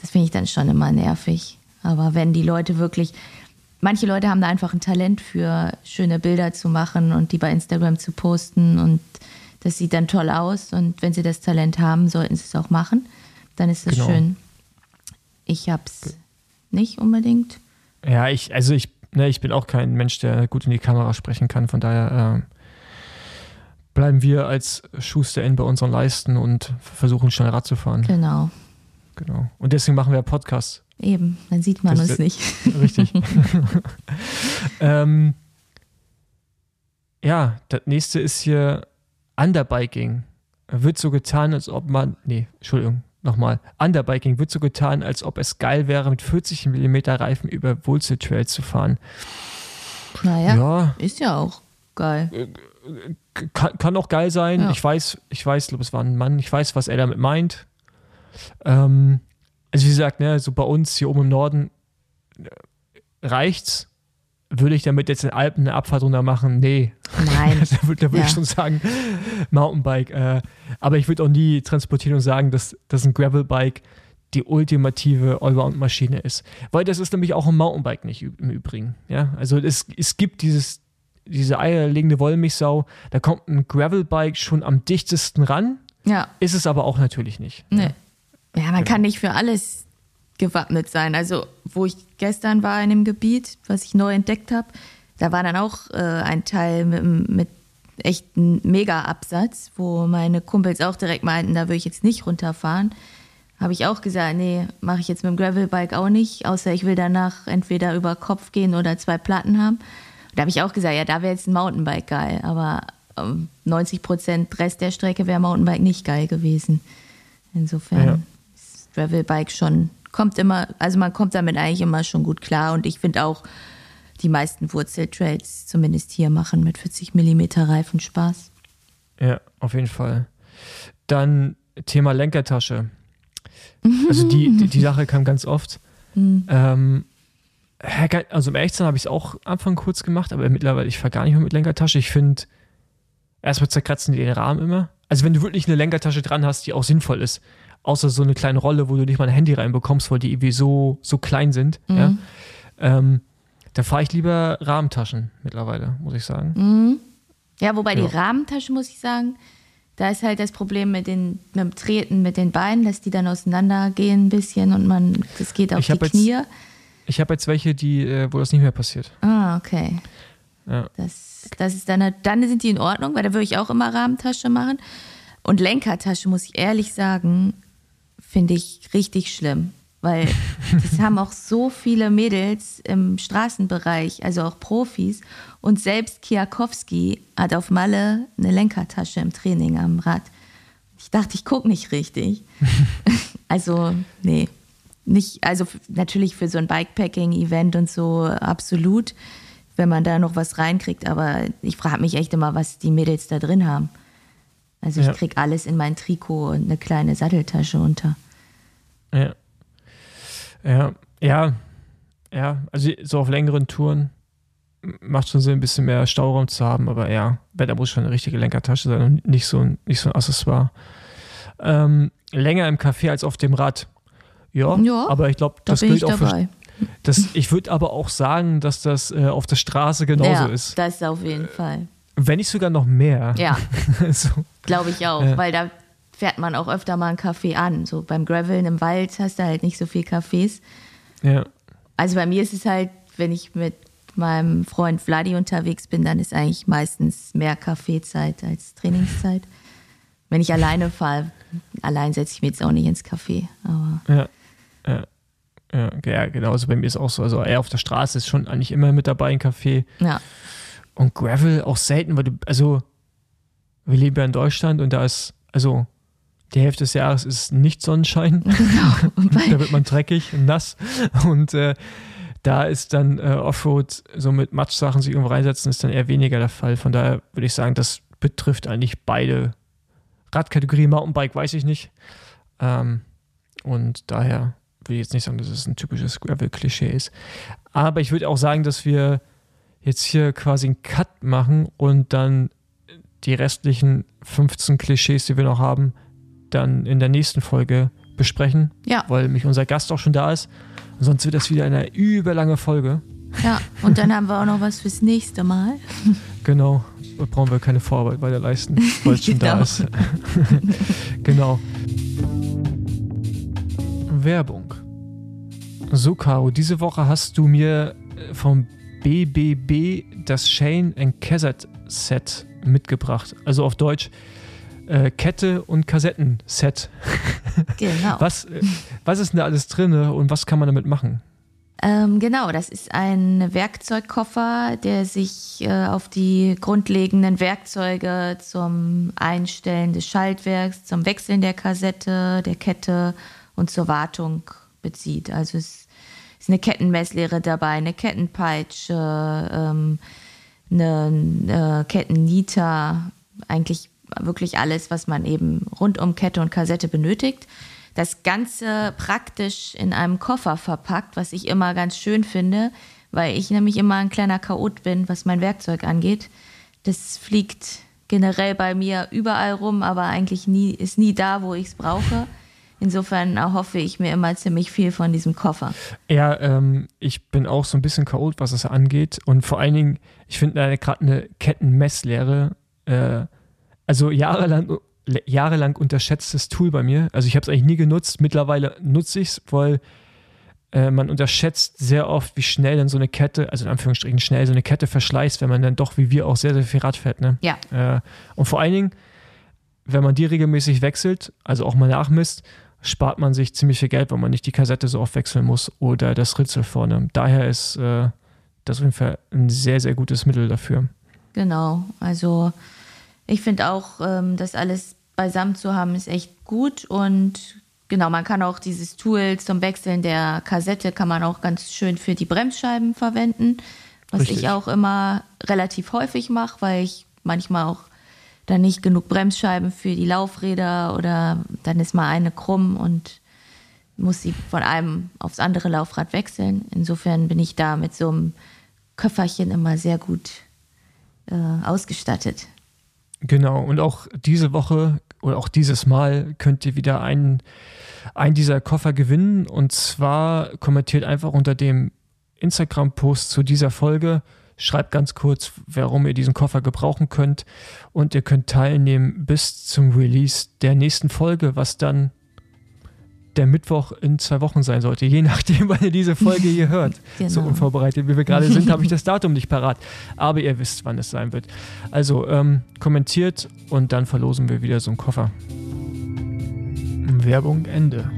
das finde ich dann schon immer nervig. Aber wenn die Leute wirklich, manche Leute haben da einfach ein Talent für, schöne Bilder zu machen und die bei Instagram zu posten und das sieht dann toll aus. Und wenn sie das Talent haben, sollten sie es auch machen. Dann ist es Genau. schön. Ich hab's nicht unbedingt. ja, ich, also ich, ne, ich bin auch kein Mensch, der gut in die Kamera sprechen kann, von daher äh, bleiben wir als SchusterInnen bei unseren Leisten und versuchen schnell Rad zu fahren. Genau. Genau. Und deswegen machen wir Podcasts. Eben, dann sieht man Das- uns nicht. Richtig. ähm, ja, das nächste ist hier Underbiking. Wird so getan, als ob man. Nee, Entschuldigung, nochmal. Underbiking wird so getan, als ob es geil wäre, mit 40 mm Reifen über Wurzeltrails zu fahren. Naja, Ja, ist ja auch geil. kann, kann auch geil sein. Ja. Ich weiß, ich weiß, glaube, es war ein Mann. Ich weiß, was er damit meint. Ähm, also wie gesagt, ne, so bei uns hier oben im Norden äh, reicht's. Würde ich damit jetzt in den Alpen eine Abfahrt runter machen? Nee. Nein. da würde würd Ja. ich schon sagen, Mountainbike. Äh, aber ich würde auch nie transportieren und sagen, dass, dass ein Gravelbike die ultimative Allround-Maschine ist. Weil das ist nämlich auch ein Mountainbike nicht im Übrigen. Ja? Also es, es gibt dieses, diese eierlegende Wollmilchsau, da kommt ein Gravelbike schon am dichtesten ran, Ja, ist es aber auch natürlich nicht. nee. Ja, man Genau. kann nicht für alles gewappnet sein. Also, wo ich gestern war in dem Gebiet, was ich neu entdeckt habe, da war dann auch äh, ein Teil mit, mit echt einem Mega-Absatz, wo meine Kumpels auch direkt meinten, da würde ich jetzt nicht runterfahren. Habe ich auch gesagt, nee, mache ich jetzt mit dem Gravelbike auch nicht, außer ich will danach entweder über Kopf gehen oder zwei Platten haben. Da habe ich auch gesagt, ja, da wäre jetzt ein Mountainbike geil, aber ähm, 90 Prozent Rest der Strecke wäre Mountainbike nicht geil gewesen. Insofern Ja. ist Gravelbike schon, kommt immer, also man kommt damit eigentlich immer schon gut klar und ich finde auch, die meisten Wurzeltrails, zumindest hier, machen mit 40 Millimeter Reifen Spaß. Ja, auf jeden Fall. Dann Thema Lenkertasche. Also die, die, die Sache kam ganz oft. Ähm, ja, ge- also im Echtsein habe ich es auch am Anfang kurz gemacht, aber mittlerweile, ich fahre gar nicht mehr mit Lenkertasche. Ich finde, erstmal zerkratzen die den Rahmen immer. Also wenn du wirklich eine Lenkertasche dran hast, die auch sinnvoll ist, außer so eine kleine Rolle, wo du nicht mal ein Handy reinbekommst, weil die irgendwie so, so klein sind, ja, ähm, da fahre ich lieber Rahmentaschen mittlerweile, muss ich sagen. Ja, wobei Ja. die Rahmentasche, muss ich sagen, da ist halt das Problem mit, den, mit dem Treten mit den Beinen, dass die dann auseinandergehen ein bisschen und man, das geht auf Ich die jetzt- Knie. Ich habe jetzt welche, die, äh, wo das nicht mehr passiert. Ah, okay. Ja. Das, das ist dann, dann sind die in Ordnung, weil da würde ich auch immer Rahmentasche machen. Und Lenkertasche, muss ich ehrlich sagen, finde ich richtig schlimm. Weil das haben auch so viele Mädels im Straßenbereich, also auch Profis. Und selbst Kiakowski hat auf Malle eine Lenkertasche im Training am Rad. Ich dachte, ich gucke nicht richtig. also, nee. Nicht, also natürlich für so ein Bikepacking-Event und so absolut, wenn man da noch was reinkriegt, aber ich frage mich echt immer, was die Mädels da drin haben. Also ich Ja. krieg alles in mein Trikot und eine kleine Satteltasche unter. Ja. Ja, ja, ja, also so auf längeren Touren macht schon Sinn, ein bisschen mehr Stauraum zu haben, aber ja, da muss schon eine richtige Lenkertasche sein und nicht so ein, nicht so ein Accessoire. Ähm, länger im Café als auf dem Rad. Ja, Ja, aber ich glaube, Da das bin gilt ich auch für, dabei. Das, ich würde aber auch sagen, dass das äh, auf der Straße genauso ja, ist. Das auf jeden Fall. Wenn nicht sogar noch mehr. Ja, so. glaube ich auch, Ja. weil da fährt man auch öfter mal einen Kaffee an. So beim Graveln im Wald hast du halt nicht so viel Cafés. ja. Also bei mir ist es halt, wenn ich mit meinem Freund Vladi unterwegs bin, dann ist eigentlich meistens mehr Kaffeezeit als Trainingszeit. Wenn ich alleine fahre, allein setze ich mich jetzt auch nicht ins Café. Aber Ja, ja, ja, ja, genau. Also bei mir ist auch so. Also eher auf der Straße ist schon eigentlich immer mit dabei ein Café. ja, Und Gravel auch selten, weil du, also wir leben ja in Deutschland und da ist, also die Hälfte des Jahres ist nicht Sonnenschein. genau. Da wird man dreckig und nass. Und äh, da ist dann äh, Offroad, so mit Matschsachen sich irgendwo reinsetzen, ist dann eher weniger der Fall. Von daher würde ich sagen, das betrifft eigentlich beide Radkategorien. Mountainbike weiß ich nicht. Ähm, und daher will ich jetzt nicht sagen, dass es ein typisches Gravel-Klischee ist. Aber ich würde auch sagen, dass wir jetzt hier quasi einen Cut machen und dann die restlichen 15 Klischees, die wir noch haben, dann in der nächsten Folge besprechen ja, weil mich unser Gast auch schon da ist. Sonst wird das wieder eine überlange Folge. ja, und dann haben wir auch noch was fürs nächste Mal. Genau. Da brauchen wir keine Vorarbeit weiter leisten, weil es schon da Genau. ist. genau. Werbung. So, Caro, diese Woche hast du mir vom BBB das Shane and Cassette Set mitgebracht. Also auf Deutsch äh, Kette und Kassettenset. Genau. Was, äh, was ist denn da alles drin und was kann man damit machen? Ähm, genau, das ist ein Werkzeugkoffer, der sich äh, auf die grundlegenden Werkzeuge zum Einstellen des Schaltwerks, zum Wechseln der Kassette, der Kette und zur Wartung bezieht. Also es ist eine Kettenmesslehre dabei, eine Kettenpeitsche, ähm, eine, eine Kettennieter, eigentlich wirklich alles, was man eben rund um Kette und Kassette benötigt. Das Ganze praktisch in einem Koffer verpackt, was ich immer ganz schön finde, weil ich nämlich immer ein kleiner Chaot bin, was mein Werkzeug angeht. Das fliegt generell bei mir überall rum, aber eigentlich nie, ist nie da, wo ich es brauche. Insofern erhoffe ich mir immer ziemlich viel von diesem Koffer. Ja, ähm, ich bin auch so ein bisschen chaot, was das angeht. Und vor allen Dingen, ich finde da gerade eine Kettenmesslehre, äh, also jahrelang, jahrelang unterschätztes Tool bei mir. Also ich habe es eigentlich nie genutzt. Mittlerweile nutze ich es, weil äh, man unterschätzt sehr oft, wie schnell dann so eine Kette, also in Anführungsstrichen schnell so eine Kette verschleißt, wenn man dann doch wie wir auch sehr, sehr viel Rad fährt. Ne? Ja, Äh, und vor allen Dingen, wenn man die regelmäßig wechselt, also auch mal nachmisst, spart man sich ziemlich viel Geld, weil man nicht die Kassette so oft wechseln muss oder das Ritzel vorne. Daher ist äh, das auf jeden Fall ein sehr, sehr gutes Mittel dafür. genau. Also ich finde auch, ähm, das alles beisammen zu haben, ist echt gut. Und genau, man kann auch dieses Tool zum Wechseln der Kassette, kann man auch ganz schön für die Bremsscheiben verwenden. Was Richtig. ich auch immer relativ häufig mache, weil ich manchmal auch dann nicht genug Bremsscheiben für die Laufräder oder dann ist mal eine krumm und muss sie von einem aufs andere Laufrad wechseln. Insofern bin ich da mit so einem Köfferchen immer sehr gut äh, ausgestattet. Genau, und auch diese Woche oder auch dieses Mal könnt ihr wieder einen, einen dieser Koffer gewinnen. Und zwar kommentiert einfach unter dem Instagram-Post zu dieser Folge, schreibt ganz kurz, warum ihr diesen Koffer gebrauchen könnt. Und ihr könnt teilnehmen bis zum Release der nächsten Folge, was dann der Mittwoch in zwei Wochen sein sollte, je nachdem, wann ihr diese Folge hier hört. So Genau. unvorbereitet, wie wir gerade sind, habe ich das Datum nicht parat. Aber ihr wisst, wann es sein wird. Also ähm, kommentiert und dann verlosen wir wieder so einen Koffer. Werbung Ende.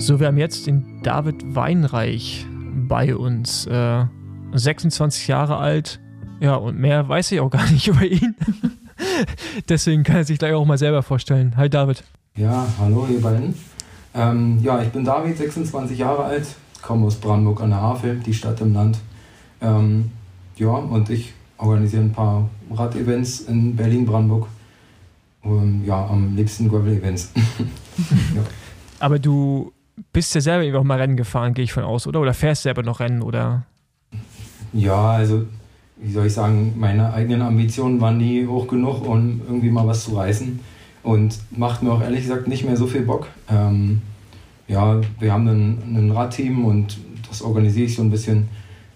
So, wir haben jetzt den David Weinreich bei uns. Äh, 26 Jahre alt. Ja, und mehr weiß ich auch gar nicht über ihn. Deswegen kann er sich gleich auch mal selber vorstellen. Hi David. Ja, hallo ihr beiden. Ähm, ja, ich bin David, 26 Jahre alt, komme aus Brandenburg an der Havel, die Stadt im Land. Ähm, ja, und ich organisiere ein paar Rad-Events in Berlin-Brandenburg. Und ja, am liebsten Gravel-Events. ja. Aber du bist ja selber auch mal Rennen gefahren, gehe ich von aus, oder? Oder fährst selber noch Rennen, oder? ja, also wie soll ich sagen, meine eigenen Ambitionen waren nie hoch genug, um irgendwie mal was zu reißen. Und macht mir auch ehrlich gesagt nicht mehr so viel Bock. Ähm, ja, wir haben ein, Radteam und das organisiere ich so ein bisschen.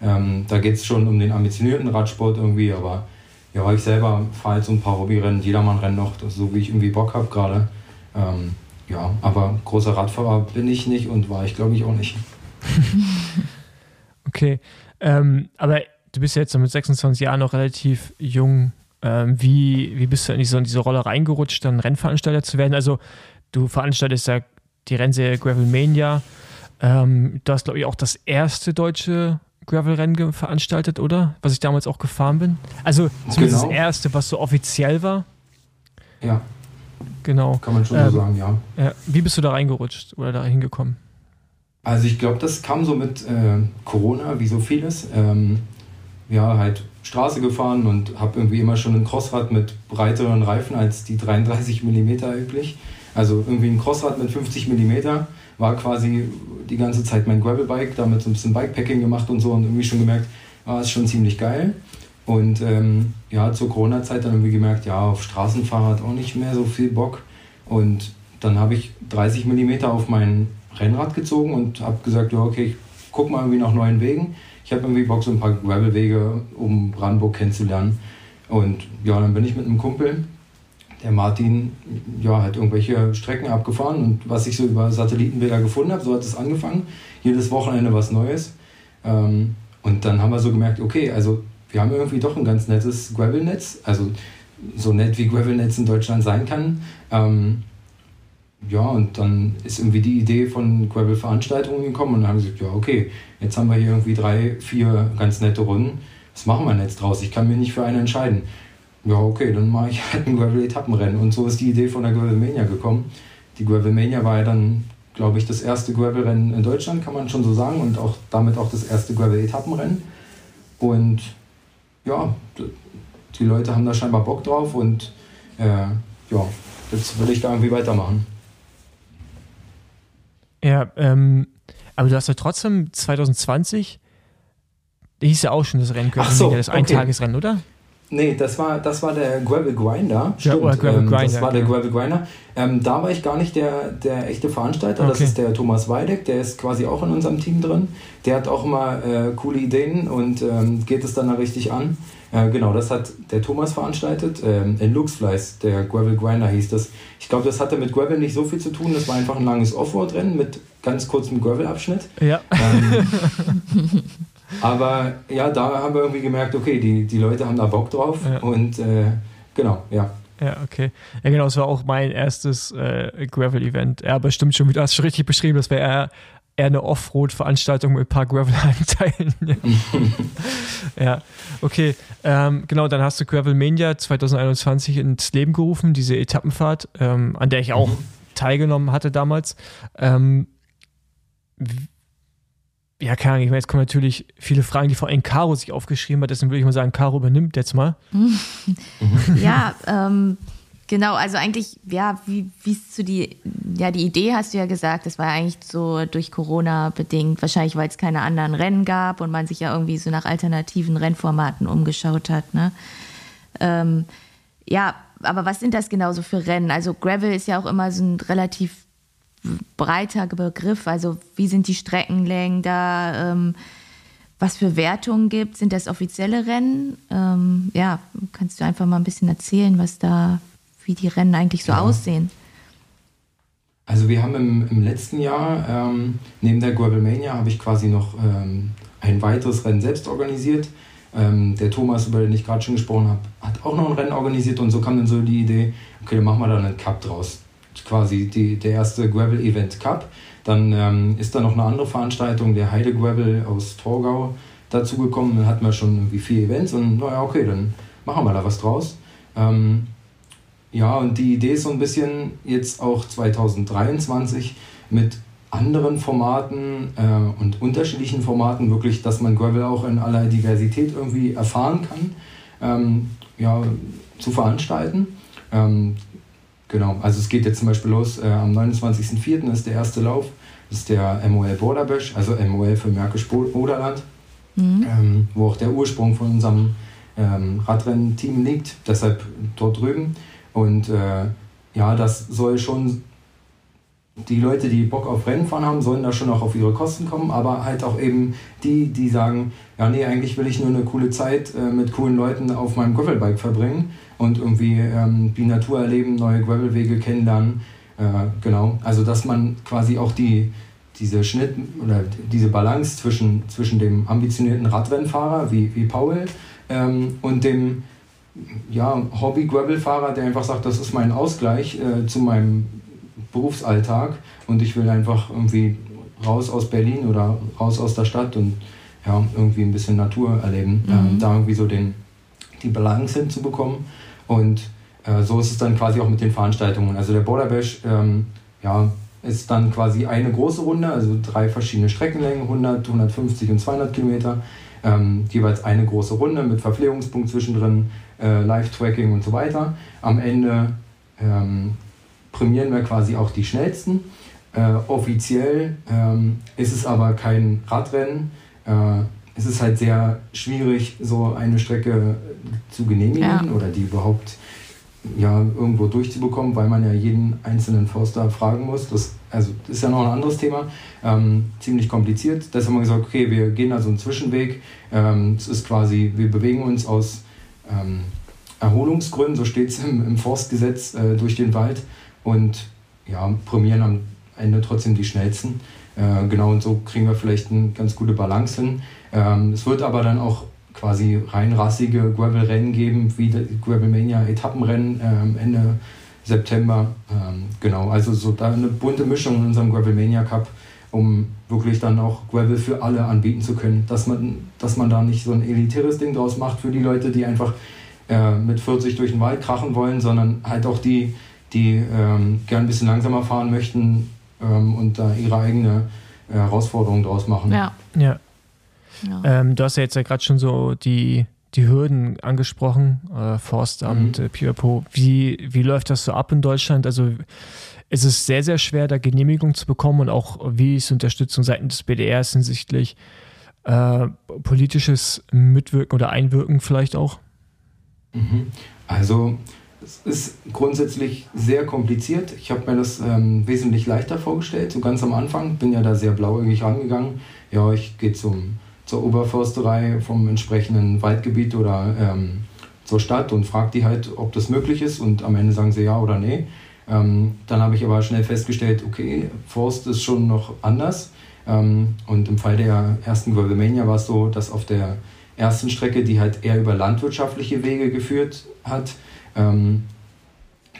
Ähm, da geht es schon um den ambitionierten Radsport irgendwie, aber ja, ich selber fahre jetzt so ein paar Hobbyrennen, Jedermann-Rennen noch, so wie ich irgendwie Bock habe gerade. Ähm, ja, aber großer Radfahrer bin ich nicht und war ich glaube ich auch nicht. okay, ähm, aber du bist ja jetzt mit 26 Jahren noch relativ jung. Ähm, wie, wie bist du in diese, in diese Rolle reingerutscht, dann Rennveranstalter zu werden? Also du veranstaltest ja die Rennserie Gravelmania. Ähm, du hast, glaube ich, auch das erste deutsche Gravel-Rennen veranstaltet, oder? Was ich damals auch gefahren bin. Also zumindest genau. das erste, was so offiziell war. Ja. Genau. Kann man schon ähm, so sagen, ja. ja. Wie bist du da reingerutscht oder da hingekommen? Also ich glaube, das kam so mit äh, Corona, wie so vieles. Ähm, ja, halt Straße gefahren und habe irgendwie immer schon ein Crossrad mit breiteren Reifen als die 33 mm üblich. Also irgendwie ein Crossrad mit 50 mm war quasi die ganze Zeit mein Gravelbike, damit so ein bisschen Bikepacking gemacht und so und irgendwie schon gemerkt, war ah, ist schon ziemlich geil. Und ähm, ja, zur Corona-Zeit dann irgendwie gemerkt, ja, auf Straßenfahrrad auch nicht mehr so viel Bock. Und dann habe ich 30 mm auf mein Rennrad gezogen und habe gesagt, ja, okay, ich guck mal irgendwie nach neuen Wegen. Ich habe irgendwie Bock, so ein paar Gravelwege um Brandenburg kennenzulernen. Und ja, dann bin ich mit einem Kumpel der Martin ja, hat irgendwelche Strecken abgefahren und was ich so über Satellitenbilder gefunden habe, so hat es angefangen. Jedes Wochenende was Neues. Ähm, und dann haben wir so gemerkt, okay, also wir haben irgendwie doch ein ganz nettes Gravelnetz, also so nett wie Gravelnetz in Deutschland sein kann. Ähm, ja, und dann ist irgendwie die Idee von Gravel-Veranstaltungen gekommen und dann haben sie gesagt, ja, okay, jetzt haben wir hier irgendwie drei, vier ganz nette Runden. Was machen wir jetzt draus? Ich kann mich nicht für eine entscheiden ja, okay, dann mache ich halt ein Gravel-Etappenrennen. Und so ist die Idee von der Gravelmania gekommen. Die Gravelmania war ja dann, glaube ich, das erste Gravelrennen in Deutschland, kann man schon so sagen, und auch damit auch das erste Gravel-Etappenrennen. Und ja, die Leute haben da scheinbar Bock drauf und äh, ja, jetzt will ich da irgendwie weitermachen. Ja, ähm, aber du hast ja trotzdem 2020, hieß ja auch schon das Rennen, Ach so, das Eintagesrennen, oder? Nee, das war, das war der Gravel Grinder. Stimmt, ja, Gravel ähm, Grinder, das war der Gravel Grinder. Ähm, da war ich gar nicht der, der echte Veranstalter. Okay. Das ist der Thomas Weideck, der ist quasi auch in unserem Team drin. Der hat auch immer äh, coole Ideen und ähm, geht es dann da richtig an. Äh, genau, das hat der Thomas veranstaltet. Ähm, in Luxfleiß, der Gravel Grinder hieß das. Ich glaube, das hatte mit Gravel nicht so viel zu tun. Das war einfach ein langes Offroad-Rennen mit ganz kurzem Gravel-Abschnitt. Ja. Aber ja, da haben wir irgendwie gemerkt, okay, die, die Leute haben da Bock drauf ja. und äh, genau, ja. Ja, okay. Ja, genau, es war auch mein erstes äh, Gravel-Event. Ja, aber stimmt schon, wie du hast schon richtig beschrieben, das wäre eher, eher eine Offroad-Veranstaltung mit ein paar Gravel-Anteilen. ja, okay. Ähm, genau, dann hast du Gravelmania 2021 ins Leben gerufen, diese Etappenfahrt, ähm, an der ich auch mhm. teilgenommen hatte damals. Ähm, ja, keine Ahnung, ich meine, jetzt kommen natürlich viele Fragen, die vor allem Caro sich aufgeschrieben hat, deswegen würde ich mal sagen, Caro übernimmt jetzt mal. ja, ähm, genau, also eigentlich, ja, wie es zu die, ja, die Idee hast du ja gesagt, das war eigentlich so durch Corona bedingt, wahrscheinlich, weil es keine anderen Rennen gab und man sich ja irgendwie so nach alternativen Rennformaten umgeschaut hat, ne? Ähm, ja, aber was sind das genauso für Rennen? Also Gravel ist ja auch immer so ein relativ breiter Begriff. Also wie sind die Streckenlängen da? Ähm, was für Wertungen gibt? Sind das offizielle Rennen? Ähm, ja, kannst du einfach mal ein bisschen erzählen, was da, wie die Rennen eigentlich so ja. aussehen? Also wir haben im, im letzten Jahr ähm, neben der Gravelmania habe ich quasi noch ähm, ein weiteres Rennen selbst organisiert. Ähm, der Thomas, über den ich gerade schon gesprochen habe, hat auch noch ein Rennen organisiert und so kam dann so die Idee, okay, dann machen wir da einen Cup draus quasi die, der erste Gravel Event Cup. Dann ähm, ist da noch eine andere Veranstaltung, der Heide Gravel aus Torgau, dazugekommen. Dann hatten wir schon irgendwie vier Events und naja, okay, dann machen wir da was draus. Ähm, ja, und die Idee ist so ein bisschen jetzt auch 2023 mit anderen Formaten äh, und unterschiedlichen Formaten wirklich, dass man Gravel auch in aller Diversität irgendwie erfahren kann, ähm, ja, zu veranstalten. Ähm, Genau, also es geht jetzt zum Beispiel los, äh, am 29.04. ist der erste Lauf, das ist der MOL Borderbash, also MOL für Märkisch Oderland, mhm. ähm, wo auch der Ursprung von unserem ähm, Radrennteam liegt, deshalb dort drüben. Und äh, ja, das soll schon die Leute, die Bock auf Rennfahren haben, sollen da schon auch auf ihre Kosten kommen, aber halt auch eben die, die sagen, ja nee, eigentlich will ich nur eine coole Zeit äh, mit coolen Leuten auf meinem Gravelbike verbringen und irgendwie ähm, die Natur erleben, neue Gravelwege kennenlernen. Äh, genau, also dass man quasi auch die, diese Schnitt oder diese Balance zwischen, zwischen dem ambitionierten Radrennfahrer wie, wie Paul ähm, und dem ja, Hobby-Gravelfahrer, der einfach sagt, das ist mein Ausgleich äh, zu meinem Berufsalltag und ich will einfach irgendwie raus aus Berlin oder raus aus der Stadt und ja, irgendwie ein bisschen Natur erleben, mhm. ähm, da irgendwie so den, die Balance hinzubekommen. Und äh, so ist es dann quasi auch mit den Veranstaltungen. Also der Border Bash ähm, ja, ist dann quasi eine große Runde, also drei verschiedene Streckenlängen, 100, 150 und 200 Kilometer. Ähm, jeweils eine große Runde mit Verpflegungspunkt zwischendrin, äh, Live-Tracking und so weiter. Am Ende ähm, prämieren wir quasi auch die schnellsten. Äh, offiziell ähm, ist es aber kein Radrennen. Äh, es ist halt sehr schwierig, so eine Strecke zu genehmigen ja. oder die überhaupt ja, irgendwo durchzubekommen, weil man ja jeden einzelnen Forster fragen muss. Das also ist ja noch ein anderes Thema, ähm, ziemlich kompliziert. Deshalb haben wir gesagt, okay, wir gehen also einen Zwischenweg. Ähm, es ist quasi, wir bewegen uns aus ähm, Erholungsgründen, so steht es im, im Forstgesetz, äh, durch den Wald und ja, prämieren am Ende trotzdem die schnellsten. Äh, genau, und so kriegen wir vielleicht eine ganz gute Balance hin. Ähm, es wird aber dann auch quasi rein rassige Gravel-Rennen geben, wie die Gravelmania-Etappenrennen äh, Ende September. Ähm, genau, also so da eine bunte Mischung in unserem Gravelmania Cup, um wirklich dann auch Gravel für alle anbieten zu können. Dass man, dass man da nicht so ein elitäres Ding draus macht für die Leute, die einfach äh, mit 40 durch den Wald krachen wollen, sondern halt auch die, die ähm, gern ein bisschen langsamer fahren möchten ähm, und da ihre eigene äh, Herausforderung draus machen. Ja. ja. Ja. Ähm, du hast ja jetzt ja gerade schon so die, die Hürden angesprochen, äh, Forstamt, mhm. äh, Pipapo. Wie, wie läuft das so ab in Deutschland? Also es ist sehr, sehr schwer, da Genehmigung zu bekommen und auch wie ist Unterstützung seitens des BDRs hinsichtlich äh, politisches Mitwirken oder Einwirken vielleicht auch? Mhm. Also es ist grundsätzlich sehr kompliziert. Ich habe mir das ähm, wesentlich leichter vorgestellt, so ganz am Anfang. Bin ja da sehr blauäugig rangegangen. Ja, ich gehe zum, zur Oberförsterei vom entsprechenden Waldgebiet oder ähm, zur Stadt und frage die halt, ob das möglich ist. Und am Ende sagen sie ja oder nee. Ähm, dann habe ich aber schnell festgestellt, okay, Forst ist schon noch anders. Ähm, und im Fall der ersten Gravelmania war es so, dass auf der ersten Strecke, die halt eher über landwirtschaftliche Wege geführt hat, ähm,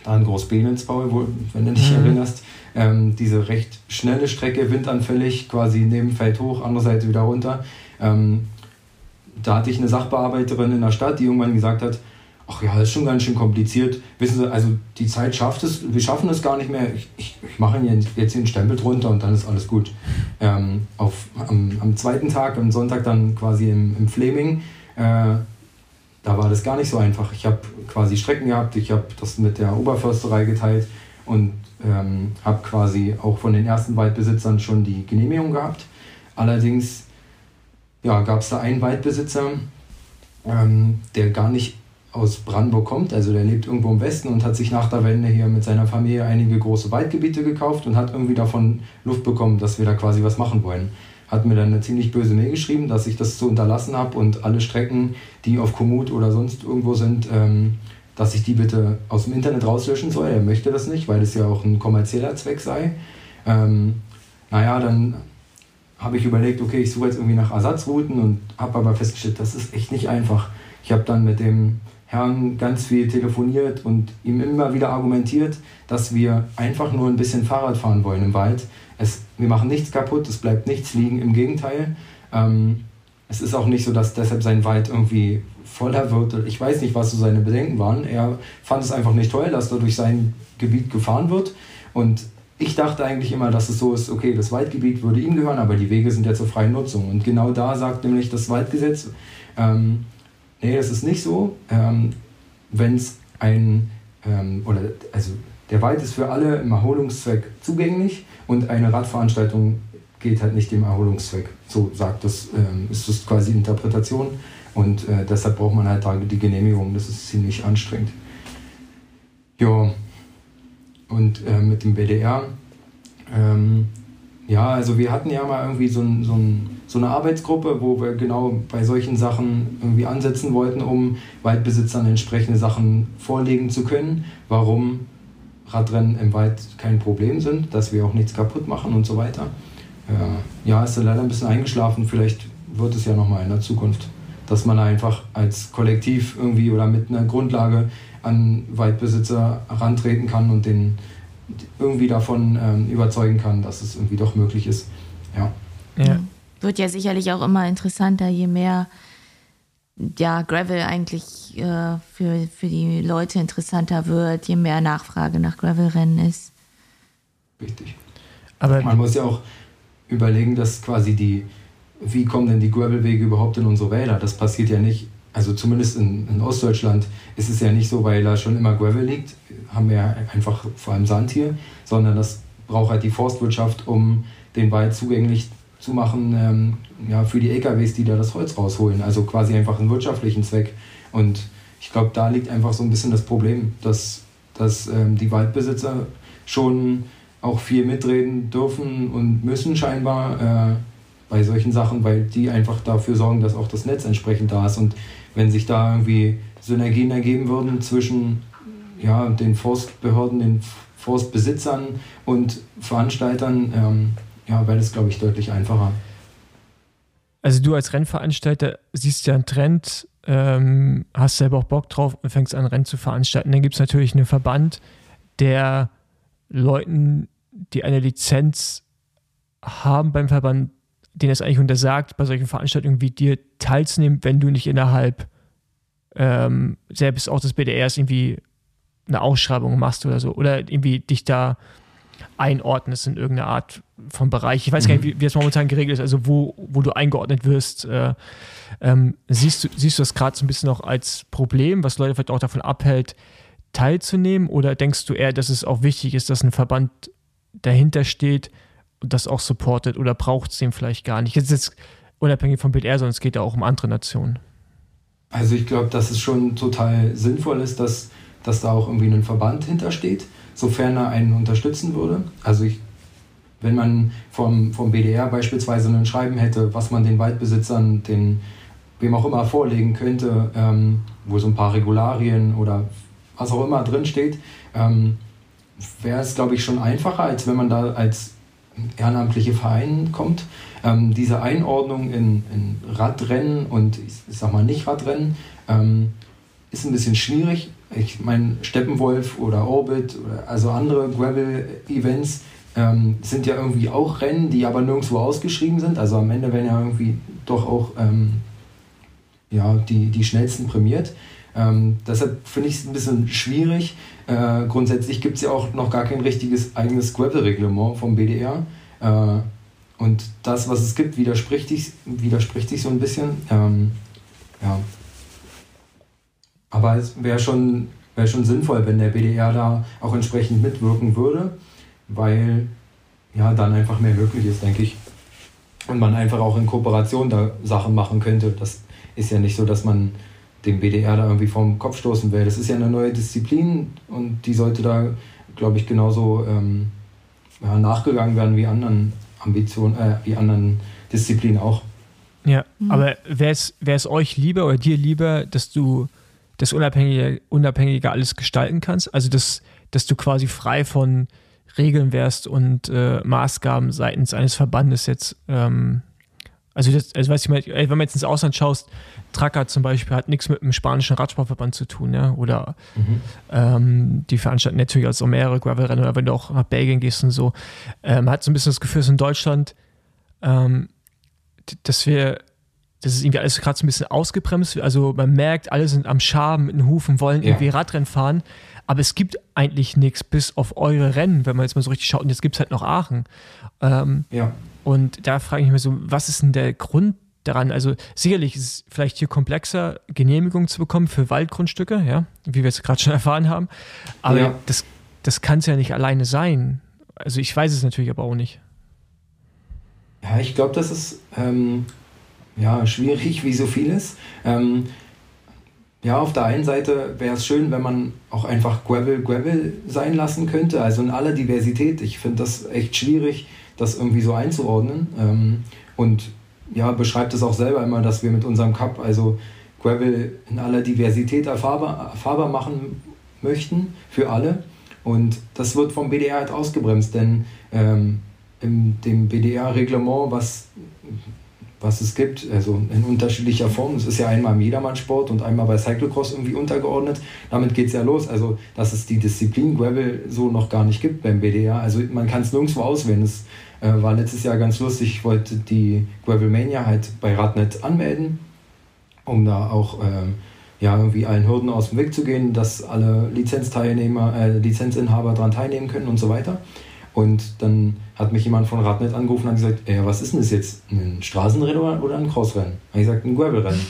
da in Großbehlensbau, wenn du dich mhm. erinnerst, ähm, diese recht schnelle Strecke, windanfällig, quasi neben Feld hoch, andere Seite wieder runter. Ähm, da hatte ich eine Sachbearbeiterin in der Stadt, die irgendwann gesagt hat, ach ja, das ist schon ganz schön kompliziert. Wissen Sie, also die Zeit schafft es, wir schaffen es gar nicht mehr. Ich, ich, ich mache Ihnen jetzt einen Stempel drunter und dann ist alles gut. Ähm, auf, am, am, zweiten Tag, am Sonntag dann quasi im, im Fleming, äh, da war das gar nicht so einfach. Ich habe quasi Strecken gehabt, ich habe das mit der Oberförsterei geteilt und ähm, habe quasi auch von den ersten Waldbesitzern schon die Genehmigung gehabt. Allerdings ja, gab es da einen Waldbesitzer, ähm, der gar nicht aus Brandenburg kommt, also der lebt irgendwo im Westen und hat sich nach der Wende hier mit seiner Familie einige große Waldgebiete gekauft und hat irgendwie davon Luft bekommen, dass wir da quasi was machen wollen hat mir dann eine ziemlich böse Mail geschrieben, dass ich das zu unterlassen habe und alle Strecken, die auf Komoot oder sonst irgendwo sind, ähm, dass ich die bitte aus dem Internet rauslöschen soll. Er möchte das nicht, weil es ja auch ein kommerzieller Zweck sei. Ähm, naja, dann habe ich überlegt, okay, ich suche jetzt irgendwie nach Ersatzrouten und habe aber festgestellt, das ist echt nicht einfach. Ich habe dann mit dem Herrn ganz viel telefoniert und ihm immer wieder argumentiert, dass wir einfach nur ein bisschen Fahrrad fahren wollen im Wald es, wir machen nichts kaputt, es bleibt nichts liegen, im Gegenteil. Ähm, es ist auch nicht so, dass deshalb sein Wald irgendwie voller wird. Ich weiß nicht, was so seine Bedenken waren. Er fand es einfach nicht toll, dass da durch sein Gebiet gefahren wird. Und ich dachte eigentlich immer, dass es so ist, okay, das Waldgebiet würde ihm gehören, aber die Wege sind ja zur freien Nutzung. Und genau da sagt nämlich das Waldgesetz, ähm, nee, das ist nicht so. Ähm, Wenn es ein, ähm, oder also der Wald ist für alle im Erholungszweck zugänglich und eine Radveranstaltung geht halt nicht dem Erholungszweck. So sagt das, ähm, ist das quasi Interpretation und äh, deshalb braucht man halt da die Genehmigung. Das ist ziemlich anstrengend. Ja, und äh, mit dem BDR Ähm, ja, also wir hatten ja mal irgendwie so, ein, so, ein, so, eine Arbeitsgruppe, wo wir genau bei solchen Sachen irgendwie ansetzen wollten, um Waldbesitzern entsprechende Sachen vorlegen zu können, warum Radrennen im Wald kein Problem sind, dass wir auch nichts kaputt machen und so weiter. Äh, ja, ist leider ein bisschen eingeschlafen, vielleicht wird es ja nochmal in der Zukunft, dass man einfach als Kollektiv irgendwie oder mit einer Grundlage an Waldbesitzer herantreten kann und den irgendwie davon ähm, überzeugen kann, dass es irgendwie doch möglich ist. Ja. ja. Wird ja sicherlich auch immer interessanter, je mehr ja, Gravel eigentlich äh, für, für die Leute interessanter wird, je mehr Nachfrage nach Gravelrennen ist. Richtig. Aber man muss ja auch überlegen, dass quasi die, wie kommen denn die Gravelwege überhaupt in unsere Wälder? Das passiert ja nicht, also zumindest in, in Ostdeutschland ist es ja nicht so, weil da schon immer Gravel liegt, haben wir ja einfach vor allem Sand hier, sondern das braucht halt die Forstwirtschaft, um den Wald zugänglich zu machen ähm, ja, für die LKWs, die da das Holz rausholen. Also quasi einfach einen wirtschaftlichen Zweck. Und ich glaube, da liegt einfach so ein bisschen das Problem, dass, dass ähm, die Waldbesitzer schon auch viel mitreden dürfen und müssen scheinbar äh, bei solchen Sachen, weil die einfach dafür sorgen, dass auch das Netz entsprechend da ist. Und wenn sich da irgendwie Synergien ergeben würden zwischen ja, den Forstbehörden, den Forstbesitzern und Veranstaltern, ähm, ja, wäre das, glaube ich, deutlich einfacher. Also du als Rennveranstalter siehst ja einen Trend, ähm, hast selber auch Bock drauf und fängst an, Rennen zu veranstalten. Dann gibt es natürlich einen Verband, der Leuten, die eine Lizenz haben beim Verband, denen es eigentlich untersagt, bei solchen Veranstaltungen wie dir teilzunehmen, wenn du nicht innerhalb ähm, selbst auch des BDRs irgendwie eine Ausschreibung machst oder so. Oder irgendwie dich da einordnest in irgendeine Art von Bereich. Ich weiß mhm. gar nicht, wie, wie das momentan geregelt ist, also wo, wo du eingeordnet wirst. Äh, ähm, siehst, du, siehst du das gerade so ein bisschen noch als Problem, was Leute vielleicht auch davon abhält, teilzunehmen? Oder denkst du eher, dass es auch wichtig ist, dass ein Verband dahinter steht das auch supportet? Oder braucht es den vielleicht gar nicht? Jetzt ist es unabhängig vom BDR, sondern es geht ja auch um andere Nationen. Also ich glaube, dass es schon total sinnvoll ist, dass, dass da auch irgendwie ein Verband hintersteht sofern er einen unterstützen würde. Also ich, wenn man vom, vom BDR beispielsweise ein Schreiben hätte, was man den Waldbesitzern, den wem auch immer vorlegen könnte, ähm, wo so ein paar Regularien oder was auch immer drinsteht, ähm, wäre es, glaube ich, schon einfacher, als wenn man da als ehrenamtliche Verein kommt. Ähm, diese Einordnung in, in, Radrennen und ich, sag mal nicht Radrennen ähm, ist ein bisschen schwierig ich meine, Steppenwolf oder Orbit, oder also andere Gravel-Events ähm, sind ja irgendwie auch Rennen, die aber nirgendwo ausgeschrieben sind. Also am Ende werden ja irgendwie doch auch ähm, ja, die, die schnellsten prämiert. Ähm, deshalb finde ich es ein bisschen schwierig. Äh, grundsätzlich gibt es ja auch noch gar kein richtiges eigenes Gravel-Reglement vom BDR. Äh, und das, was es gibt, widerspricht, sich, widerspricht sich so ein bisschen. Ähm, ja, aber es wäre schon, wär schon sinnvoll, wenn der BDR da auch entsprechend mitwirken würde, weil ja dann einfach mehr möglich ist, denke ich. Und man einfach auch in Kooperation da Sachen machen könnte. Das ist ja nicht so, dass man dem BDR da irgendwie vom Kopf stoßen will. Das ist ja eine neue Disziplin und die sollte da, glaube ich, genauso ähm, ja, nachgegangen werden wie anderen Ambitionen, äh, wie anderen Disziplinen auch. Ja, mhm. aber wäre es euch lieber oder dir lieber, dass du das Unabhängige, Unabhängige alles gestalten kannst. Also, dass, dass du quasi frei von Regeln wärst und äh, Maßgaben seitens eines Verbandes jetzt. Ähm, also, das, also weiß ich wenn man jetzt ins Ausland schaust, Tracker zum Beispiel hat nichts mit dem spanischen Radsportverband zu tun, ja. Oder mhm. ähm, die veranstalten natürlich als auch mehrere Gravelrennen oder wenn du auch nach Belgien gehst und so. Ähm, man hat so ein bisschen das Gefühl, dass in Deutschland, ähm, dass wir das ist irgendwie alles gerade so ein bisschen ausgebremst. Also man merkt, alle sind am Schaben mit den Hufen, wollen ja. irgendwie Radrennen fahren. Aber es gibt eigentlich nichts bis auf eure Rennen, wenn man jetzt mal so richtig schaut. Und jetzt gibt es halt noch Aachen. Ähm, ja. Und da frage ich mich so, was ist denn der Grund daran? Also sicherlich ist es vielleicht hier komplexer, Genehmigungen zu bekommen für Waldgrundstücke, ja, wie wir es gerade schon erfahren haben. Aber ja. das, das kann es ja nicht alleine sein. Also ich weiß es natürlich aber auch nicht. Ja, ich glaube, das ist ähm, ja, schwierig wie so vieles. Ähm, ja, auf der einen Seite wäre es schön, wenn man auch einfach Gravel Gravel sein lassen könnte, also in aller Diversität. Ich finde das echt schwierig, das irgendwie so einzuordnen. Ähm, und ja, beschreibt es auch selber immer, dass wir mit unserem Cup also Gravel in aller Diversität erfahrbar, erfahrbar machen möchten für alle. Und das wird vom BDR halt ausgebremst, denn ähm, in dem BDR-Reglement, was was es gibt, also in unterschiedlicher Form. Es ist ja einmal im Jedermannsport und einmal bei Cyclocross irgendwie untergeordnet. Damit geht es ja los. Also, dass es die Disziplin Gravel so noch gar nicht gibt beim BDR. Also, man kann es nirgendwo auswählen. Es äh, war letztes Jahr ganz lustig. Ich wollte die Gravel Mania halt bei Radnet anmelden, um da auch äh, ja, irgendwie allen Hürden aus dem Weg zu gehen, dass alle Lizenzteilnehmer, äh, Lizenzinhaber daran teilnehmen können und so weiter. Und dann hat mich jemand von Radnet angerufen und gesagt, ey, was ist denn das jetzt? Ein Straßenrennen oder ein Crossrennen? Habe ich gesagt, ein Gravelrennen.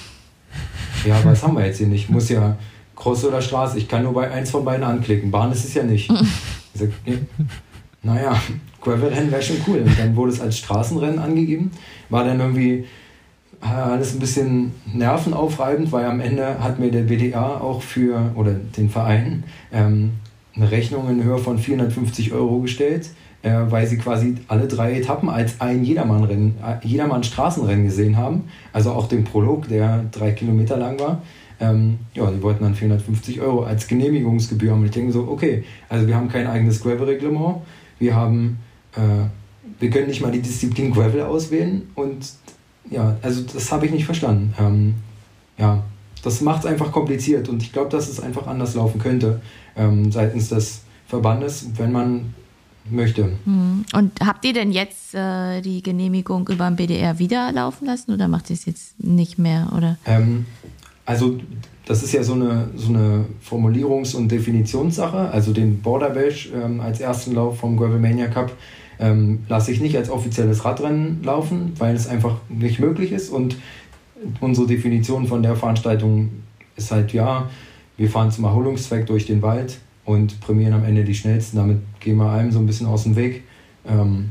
ja, das haben wir jetzt hier nicht. Muss ja Cross oder Straße. Ich kann nur bei eins von beiden anklicken. Bahn ist es ja nicht. Ich sag, nee. Naja, Gravelrennen wäre schon cool. Und dann wurde es als Straßenrennen angegeben. War dann irgendwie äh, alles ein bisschen nervenaufreibend, weil am Ende hat mir der BDA auch für, oder den Verein, ähm, eine Rechnung in Höhe von 450 Euro gestellt, äh, weil sie quasi alle drei Etappen als ein Jedermann-Rennen, äh, Jedermann-Straßenrennen gesehen haben. Also auch den Prolog, der drei Kilometer lang war. Ähm, ja, die wollten dann 450 Euro als Genehmigungsgebühr. Und ich denke so, okay, also wir haben kein eigenes Gravel-Reglement, wir haben, äh, wir können nicht mal die Disziplin Gravel auswählen und ja, also das habe ich nicht verstanden. Ähm, ja, das macht es einfach kompliziert und ich glaube, dass es einfach anders laufen könnte ähm, seitens des Verbandes, wenn man möchte. Hm. Und habt ihr denn jetzt äh, die Genehmigung über den BDR wieder laufen lassen oder macht ihr es jetzt nicht mehr? Oder? Ähm, also das ist ja so eine, so eine Formulierungs- und Definitionssache. Also den Border Bash ähm, als ersten Lauf vom Gravelmania Cup ähm, lasse ich nicht als offizielles Radrennen laufen, weil es einfach nicht möglich ist. Und unsere Definition von der Veranstaltung ist halt, ja, wir fahren zum Erholungszweck durch den Wald und prämieren am Ende die Schnellsten. Damit gehen wir einem so ein bisschen aus dem Weg. Ähm,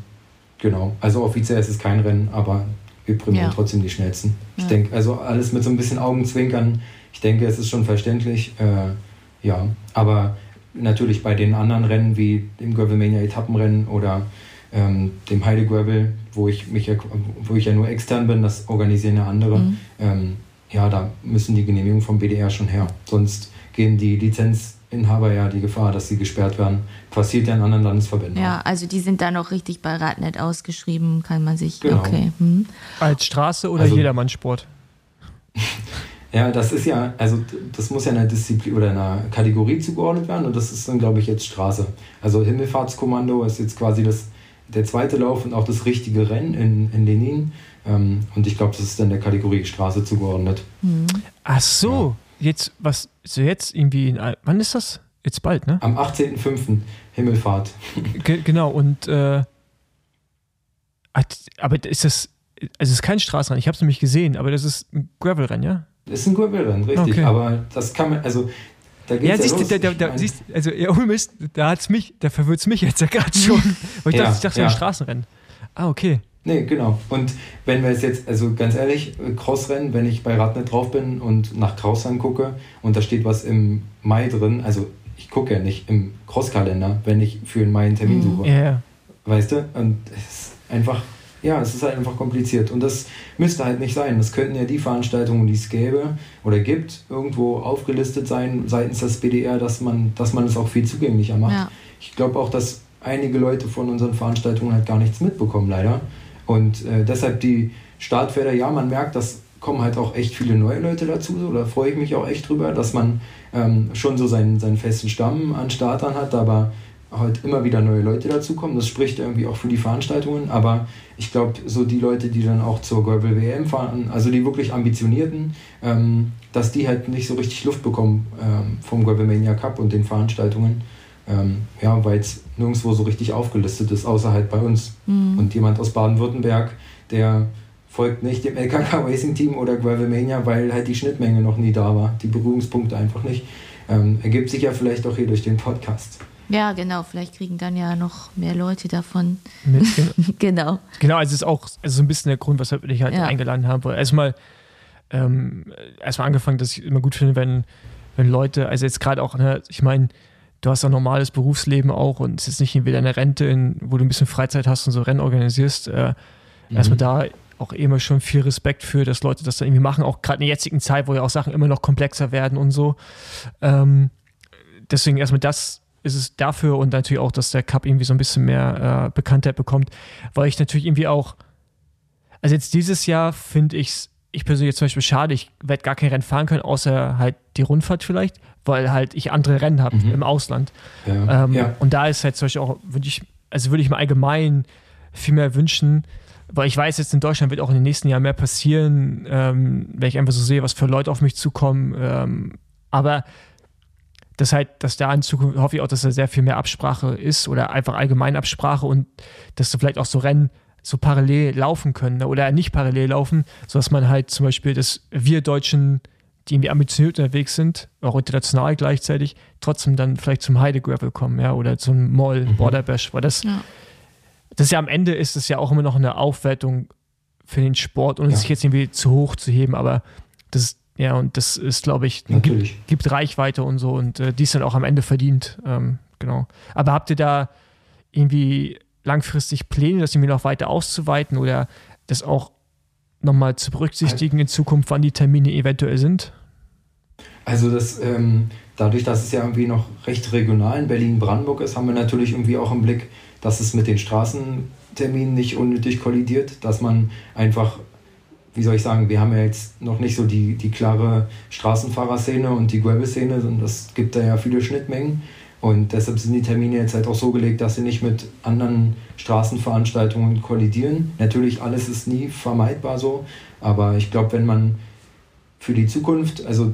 genau, also offiziell ist es kein Rennen, aber wir prämieren ja. trotzdem die Schnellsten. Ich ja. denke, also alles mit so ein bisschen Augenzwinkern. Ich denke, es ist schon verständlich. Äh, ja, aber natürlich bei den anderen Rennen wie dem Gravelmania Etappenrennen oder ähm, dem Heide Gravel, wo ich mich ja, wo ich ja nur extern bin, das organisieren ja andere. Mhm. Ähm, ja, da müssen die Genehmigungen vom BDR schon her. Sonst gehen die Lizenzinhaber ja die Gefahr, dass sie gesperrt werden. Passiert ja in anderen Landesverbänden. Ja, also die sind da noch richtig bei Radnet ausgeschrieben, kann man sich. Genau. Okay. Hm. Als Straße oder also, Jedermannsport? ja, das ist ja, also das muss ja einer Disziplin oder einer Kategorie zugeordnet werden und das ist dann, glaube ich, jetzt Straße. Also Himmelfahrtskommando ist jetzt quasi das, der zweite Lauf und auch das richtige Rennen in, in Lenin. Ähm, und ich glaube, das ist dann der Kategorie Straße zugeordnet. Mhm. Ach so, ja. jetzt, was, so jetzt irgendwie, in, wann ist das? Jetzt bald, ne? Am 18.05. Himmelfahrt. Ge genau, und, äh, aber ist das, also es ist kein Straßenrennen, ich habe es nämlich gesehen, aber das ist ein Gravelrennen, ja? Das ist ein Gravelrennen, richtig. Okay. Aber das kann man, also da ja, ja siehst du, da, da, siehst, also ja, Mist, da hat's mich, da verwirrt es mich jetzt ja gerade schon. Weil ich ja, dachte, ich dachte, ja. ein Straßenrennen. Ah, okay. Nee, genau. Und wenn wir es jetzt, also ganz ehrlich, Crossrennen, wenn ich bei Radnet drauf bin und nach Krausern gucke und da steht was im Mai drin, also ich gucke ja nicht im Crosskalender, wenn ich für einen Mai einen Termin mhm. suche. Yeah. Weißt du? Und es ist einfach, ja, es ist halt einfach kompliziert. Und das müsste halt nicht sein. Das könnten ja die Veranstaltungen, die es gäbe oder gibt, irgendwo aufgelistet sein seitens des BDR, dass man, dass man es auch viel zugänglicher macht. Ja. Ich glaube auch, dass einige Leute von unseren Veranstaltungen halt gar nichts mitbekommen, leider. Und äh, deshalb die Startfelder, ja, man merkt, dass kommen halt auch echt viele neue Leute dazu. So, da freue ich mich auch echt drüber, dass man ähm, schon so seinen, seinen festen Stamm an Startern hat, aber halt immer wieder neue Leute dazukommen. Das spricht irgendwie auch für die Veranstaltungen. Aber ich glaube, so die Leute, die dann auch zur Gravel WM fahren, also die wirklich ambitionierten, ähm, dass die halt nicht so richtig Luft bekommen ähm, vom Gravelmania Cup und den Veranstaltungen. Ähm, ja, weil es nirgendwo so richtig aufgelistet ist, außer halt bei uns. Mhm. Und jemand aus Baden-Württemberg, der folgt nicht dem LKK Racing Team oder Gravelmania, weil halt die Schnittmenge noch nie da war, die Berührungspunkte einfach nicht. Ähm, ergibt sich ja vielleicht auch hier durch den Podcast. Ja, genau. Vielleicht kriegen dann ja noch mehr Leute davon. Mit, genau. genau. Genau, also ist auch also so ein bisschen der Grund, weshalb ich halt ja. eingeladen habe. Erstmal ähm, erstmal angefangen, dass ich immer gut finde, wenn, wenn Leute, also jetzt gerade auch, ne, ich meine, du hast ein normales Berufsleben auch und es ist nicht irgendwie deine Rente, in, wo du ein bisschen Freizeit hast und so Rennen organisierst. Äh, mhm. Erstmal da auch immer schon viel Respekt für, dass Leute das dann irgendwie machen, auch gerade in der jetzigen Zeit, wo ja auch Sachen immer noch komplexer werden und so. Ähm, deswegen erstmal das ist es dafür und natürlich auch, dass der Cup irgendwie so ein bisschen mehr äh, Bekanntheit bekommt, weil ich natürlich irgendwie auch, also jetzt dieses Jahr finde ich es, ich persönlich zum Beispiel schade, ich werde gar kein Rennen fahren können, außer halt die Rundfahrt vielleicht, weil halt ich andere Rennen habe mhm. im Ausland. Ja. Ähm, ja. Und da ist halt zum Beispiel auch, würde ich, also würde ich mir allgemein viel mehr wünschen, weil ich weiß, jetzt in Deutschland wird auch in den nächsten Jahren mehr passieren, ähm, wenn ich einfach so sehe, was für Leute auf mich zukommen. Ähm, aber das halt, dass da in Zukunft hoffe ich auch, dass da sehr viel mehr Absprache ist oder einfach allgemein Absprache und dass da vielleicht auch so Rennen so parallel laufen können ne, oder nicht parallel laufen, sodass man halt zum Beispiel, dass wir Deutschen, die irgendwie ambitioniert unterwegs sind, auch international gleichzeitig, trotzdem dann vielleicht zum Heide Gravel kommen, ja, oder zum Moll, mhm. Border Bash, weil das, ja. das ja am Ende ist es ja auch immer noch eine Aufwertung für den Sport, ohne ja. sich jetzt irgendwie zu hoch zu heben, aber das, ja, und das ist, glaube ich, gibt, gibt, Reichweite und so und äh, die ist dann auch am Ende verdient. Ähm, genau. Aber habt ihr da irgendwie langfristig Pläne, das irgendwie noch weiter auszuweiten oder das auch nochmal zu berücksichtigen in Zukunft, wann die Termine eventuell sind? Also das, ähm, dadurch, dass es ja irgendwie noch recht regional in Berlin-Brandenburg ist, haben wir natürlich irgendwie auch im Blick, dass es mit den Straßenterminen nicht unnötig kollidiert, dass man einfach wie soll ich sagen, wir haben ja jetzt noch nicht so die, die klare Straßenfahrerszene und die Gravel-Szene, sondern es gibt da ja viele Schnittmengen. Und deshalb sind die Termine jetzt halt auch so gelegt, dass sie nicht mit anderen Straßenveranstaltungen kollidieren. Natürlich, alles ist nie vermeidbar so, aber ich glaube, wenn man für die Zukunft, also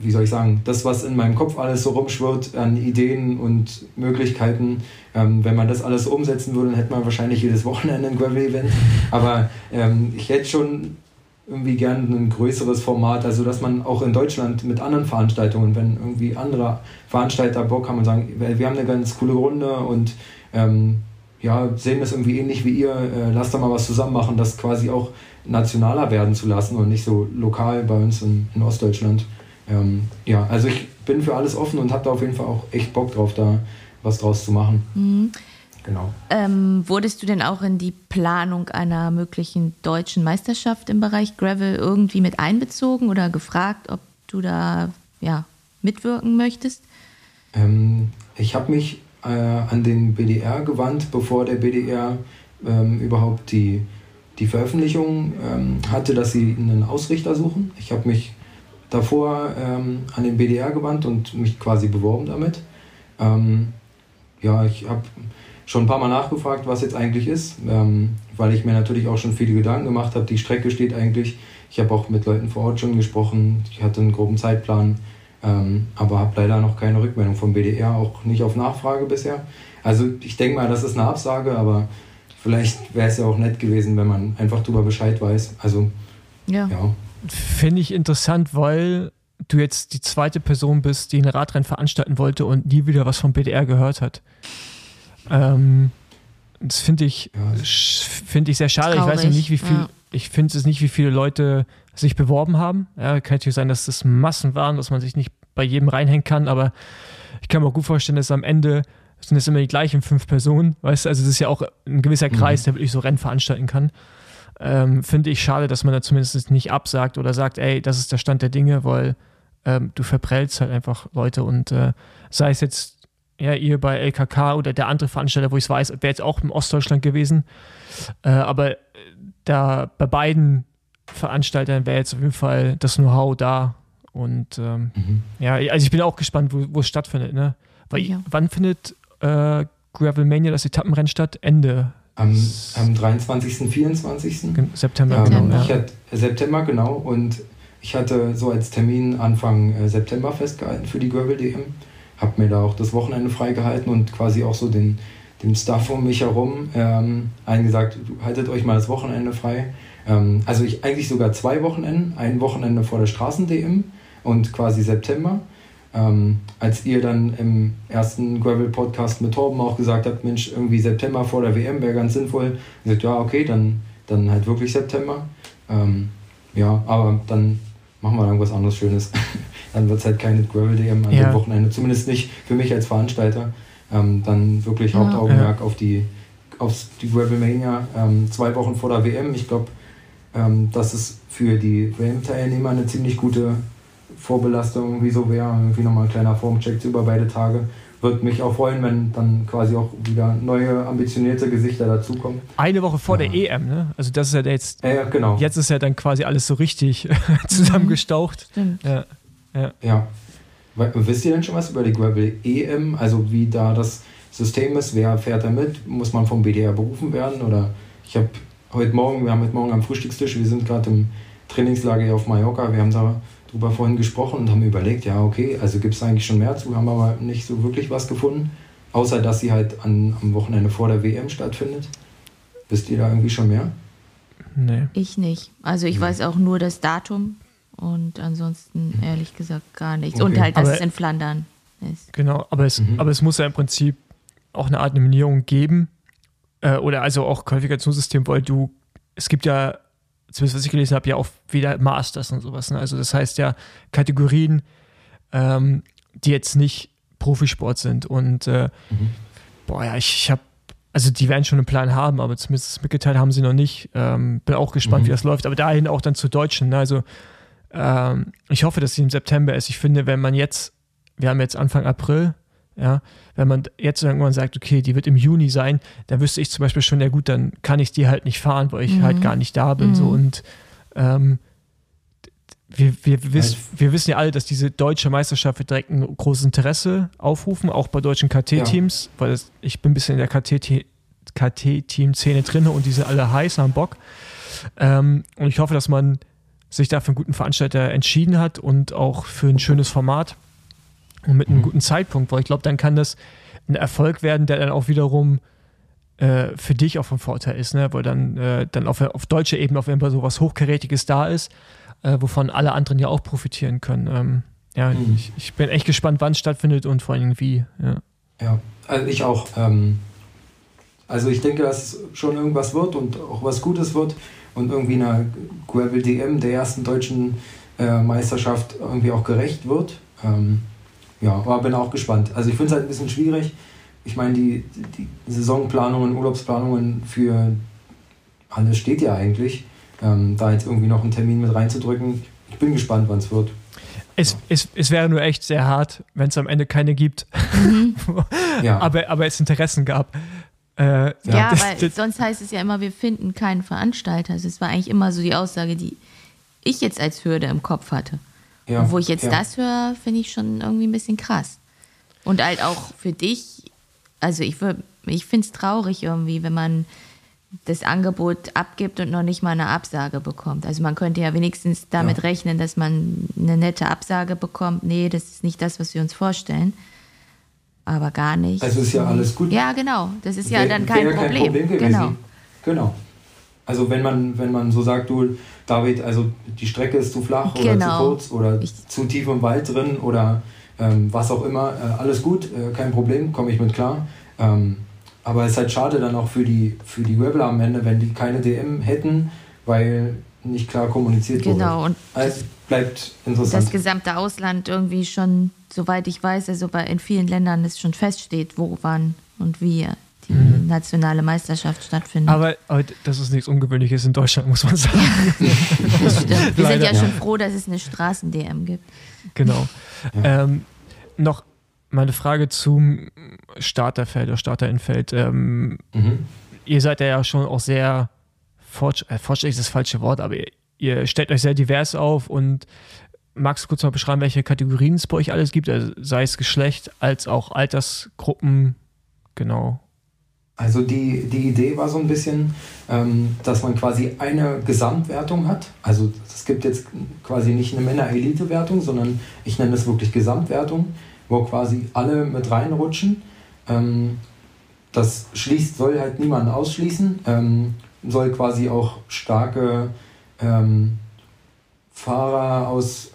wie soll ich sagen, das, was in meinem Kopf alles so rumschwirrt an Ideen und Möglichkeiten, ähm, wenn man das alles umsetzen würde, dann hätte man wahrscheinlich jedes Wochenende ein Gravel-Event. Aber ähm, ich hätte schon irgendwie gern ein größeres Format, also dass man auch in Deutschland mit anderen Veranstaltungen, wenn irgendwie andere Veranstalter Bock haben und sagen, wir haben eine ganz coole Runde und ähm, ja, sehen das irgendwie ähnlich wie ihr, äh, lasst da mal was zusammen machen, das quasi auch nationaler werden zu lassen und nicht so lokal bei uns in, in Ostdeutschland. Ähm, ja, also ich bin für alles offen und habe da auf jeden Fall auch echt Bock drauf, da was draus zu machen. Mhm. Genau. Ähm, wurdest du denn auch in die Planung einer möglichen deutschen Meisterschaft im Bereich Gravel irgendwie mit einbezogen oder gefragt, ob du da ja, mitwirken möchtest? Ähm, ich habe mich äh, an den BDR gewandt, bevor der BDR ähm, überhaupt die, die Veröffentlichung ähm, hatte, dass sie einen Ausrichter suchen. Ich habe mich davor ähm, an den BDR gewandt und mich quasi beworben damit. Ähm, ja, ich habe schon ein paar Mal nachgefragt, was jetzt eigentlich ist, ähm, weil ich mir natürlich auch schon viele Gedanken gemacht habe. Die Strecke steht eigentlich. Ich habe auch mit Leuten vor Ort schon gesprochen. Ich hatte einen groben Zeitplan, ähm, aber habe leider noch keine Rückmeldung vom BDR, auch nicht auf Nachfrage bisher. Also ich denke mal, das ist eine Absage, aber vielleicht wäre es ja auch nett gewesen, wenn man einfach darüber Bescheid weiß. Also ja. ja. Finde ich interessant, weil du jetzt die zweite Person bist, die ein Radrennen veranstalten wollte und nie wieder was vom BDR gehört hat. Ähm, das finde ich, find ich sehr schade. Traurig. Ich weiß nicht, wie viel, ja. ich finde es nicht, wie viele Leute sich beworben haben. Ja, kann natürlich sein, dass das Massen waren, dass man sich nicht bei jedem reinhängen kann, aber ich kann mir auch gut vorstellen, dass am Ende sind es immer die gleichen fünf Personen, weißt du, also es ist ja auch ein gewisser mhm. Kreis, mhm. der wirklich so Rennen veranstalten kann. Ähm, finde ich schade, dass man da zumindest nicht absagt oder sagt, ey, das ist der Stand der Dinge, weil ähm, du verprellst halt einfach Leute und äh, sei es jetzt ja, ihr bei LKK oder der andere Veranstalter, wo ich es weiß, wäre jetzt auch im Ostdeutschland gewesen. Äh, aber da bei beiden Veranstaltern wäre jetzt auf jeden Fall das Know-how da. Und ähm, mhm. ja, also ich bin auch gespannt, wo, wo es stattfindet. Ne? Weil ja. wann findet äh, Gravelmania das Etappenrennen statt? Ende am, am 23., 24. September, ähm, genau. Ja. Hatte, September, genau. Und ich hatte so als Termin Anfang äh, September festgehalten für die Gravel DM habe mir da auch das Wochenende freigehalten und quasi auch so den, dem Stuff um mich herum ähm, eingesagt, haltet euch mal das Wochenende frei. Ähm, also ich eigentlich sogar zwei Wochenenden, ein Wochenende vor der Straßen-DM und quasi September. Ähm, als ihr dann im ersten Gravel-Podcast mit Torben auch gesagt habt, Mensch, irgendwie September vor der WM wäre ganz sinnvoll. Ich gesagt, ja, okay, dann, dann halt wirklich September. Ähm, ja, aber dann machen wir irgendwas anderes Schönes. dann wird es halt keine Gravel-DM an Ja. dem Wochenende, zumindest nicht für mich als Veranstalter. Ähm, dann wirklich Ja. Hauptaugenmerk auf die auf die Gravelmania, ähm, zwei Wochen vor der WM. Ich glaube, ähm, das ist für die WM-Teilnehmer eine ziemlich gute Vorbelastung. Wieso wäre irgendwie nochmal ein kleiner Formcheck über beide Tage. Würde mich auch freuen, wenn dann quasi auch wieder neue, ambitionierte Gesichter dazukommen. Eine Woche vor Ja. der EM, ne? Also das ist ja jetzt, Ja, ja, genau. jetzt ist ja dann quasi alles so richtig zusammengestaucht. Stimmt. Ja. Ja. We- Wisst ihr denn schon was über die Gravel EM? Also wie da das System ist? Wer fährt da mit? Muss man vom BDR berufen werden? Oder ich habe heute Morgen, wir haben heute Morgen am Frühstückstisch, wir sind gerade im Trainingslager hier auf Mallorca, wir haben da drüber vorhin gesprochen und haben überlegt, ja okay, also gibt es eigentlich schon mehr zu, haben aber nicht so wirklich was gefunden, außer dass sie halt an, am Wochenende vor der WM stattfindet. Wisst ihr da irgendwie schon mehr? Nee. Ich nicht. Also ich weiß auch nur das Datum und ansonsten ehrlich gesagt gar nichts. Und Okay. halt, dass Aber- es in Flandern ist. Genau, aber es, Mhm. aber es muss ja im Prinzip auch eine Art Nominierung geben. Äh, oder also auch Qualifikationssystem, weil du, es gibt ja, zumindest was ich gelesen habe, ja auch wieder Masters und sowas. Ne? Also das heißt ja Kategorien, ähm, die jetzt nicht Profisport sind. Und äh, Mhm. boah, ja, ich, ich habe, also die werden schon einen Plan haben, aber zumindest mitgeteilt haben sie noch nicht. Ähm, bin auch gespannt, Mhm. wie das läuft. Aber dahin auch dann zu Deutschen. Ne? Also ähm, ich hoffe, dass sie im September ist. Ich finde, wenn man jetzt, wir haben jetzt Anfang April, ja, wenn man jetzt irgendwann sagt, okay, die wird im Juni sein, dann wüsste ich zum Beispiel schon, ja gut, dann kann ich die halt nicht fahren, weil ich Mhm. halt gar nicht da bin. So Mhm. und ähm, wir, wir, wiss, wir wissen ja alle, dass diese deutsche Meisterschaft wird direkt ein großes Interesse aufrufen, auch bei deutschen KT-Teams, weil das, ich bin ein bisschen in der KT KT-Team-Szene drin und die sind alle heiß, haben Bock. Ähm, und ich hoffe, dass man sich da für einen guten Veranstalter entschieden hat und auch für ein schönes Format und mit einem Mhm. guten Zeitpunkt, weil ich glaube, dann kann das ein Erfolg werden, der dann auch wiederum äh, für dich auch von Vorteil ist, ne? weil dann, äh, dann auf, auf deutscher Ebene auf jeden Fall so was Hochkarätiges da ist, äh, wovon alle anderen ja auch profitieren können. Ähm, ja, Mhm. ich, ich bin echt gespannt, wann es stattfindet und vor allem wie. Ja. Ja, also ich auch. Ähm, also ich denke, dass es schon irgendwas wird und auch was Gutes wird und irgendwie eine Gravel DM der ersten deutschen äh, Meisterschaft irgendwie auch gerecht wird. Ähm, ja, aber bin auch gespannt. Also ich finde es halt ein bisschen schwierig. Ich meine, die, die Saisonplanungen, Urlaubsplanungen für alles steht ja eigentlich. Ähm, da jetzt irgendwie noch einen Termin mit reinzudrücken. Ich bin gespannt, wann es wird. Es, es, es wäre nur echt sehr hart, wenn es am Ende keine gibt, Ja, aber, aber es Interessen gab. Äh, Ja, das- weil das- sonst heißt es ja immer, wir finden keinen Veranstalter. Also es war eigentlich immer so die Aussage, die ich jetzt als Hürde im Kopf hatte. ja, Und wo ich jetzt ja. das höre, finde ich schon irgendwie ein bisschen krass. Und halt auch für dich, also ich, würd- ich finde es traurig irgendwie, wenn man das Angebot abgibt und noch nicht mal eine Absage bekommt. Also man könnte ja wenigstens damit Ja. rechnen, dass man eine nette Absage bekommt. Nee, das ist nicht das, was wir uns vorstellen. Aber gar nicht. Also ist ja alles gut. Ja, genau. Das ist ja Wär- dann kein wäre Problem. gewesen. genau. Genau. Also wenn man, wenn man so sagt, du, David, also die Strecke ist zu flach oder zu Genau. kurz oder Ich- zu tief im Wald drin oder ähm, was auch immer, äh, alles gut, äh, kein Problem, komme ich mit klar. Ähm, aber es ist halt schade dann auch für die, für die Graveler am Ende, wenn die keine DM hätten, weil nicht klar kommuniziert wurde. Genau. Also bleibt das interessant. gesamte Ausland irgendwie schon, soweit ich weiß, also bei, in vielen Ländern es schon feststeht, wo, wann und wie die nationale Meisterschaft stattfindet. aber, aber das ist nichts Ungewöhnliches in Deutschland, muss man sagen. das stimmt. Wir sind ja schon froh, dass es eine Straßen-DM gibt. Genau. Ähm, noch meine Frage zum Starterfeld oder Starterinfeld. Ähm, Mhm. ihr seid ja schon auch sehr fortsch äh, fortschrittlich ist das falsche Wort, aber ihr, ihr stellt euch sehr divers auf und magst du kurz mal beschreiben, welche Kategorien es bei euch alles gibt, also sei es Geschlecht als auch Altersgruppen, genau. Also die, die Idee war so ein bisschen, ähm, dass man quasi eine Gesamtwertung hat. Also es gibt jetzt quasi nicht eine Männer-Elite-Wertung, sondern ich nenne es wirklich Gesamtwertung, wo quasi alle mit reinrutschen. Ähm, das schließt, soll halt niemanden ausschließen, ähm, soll quasi auch starke ähm, Fahrer aus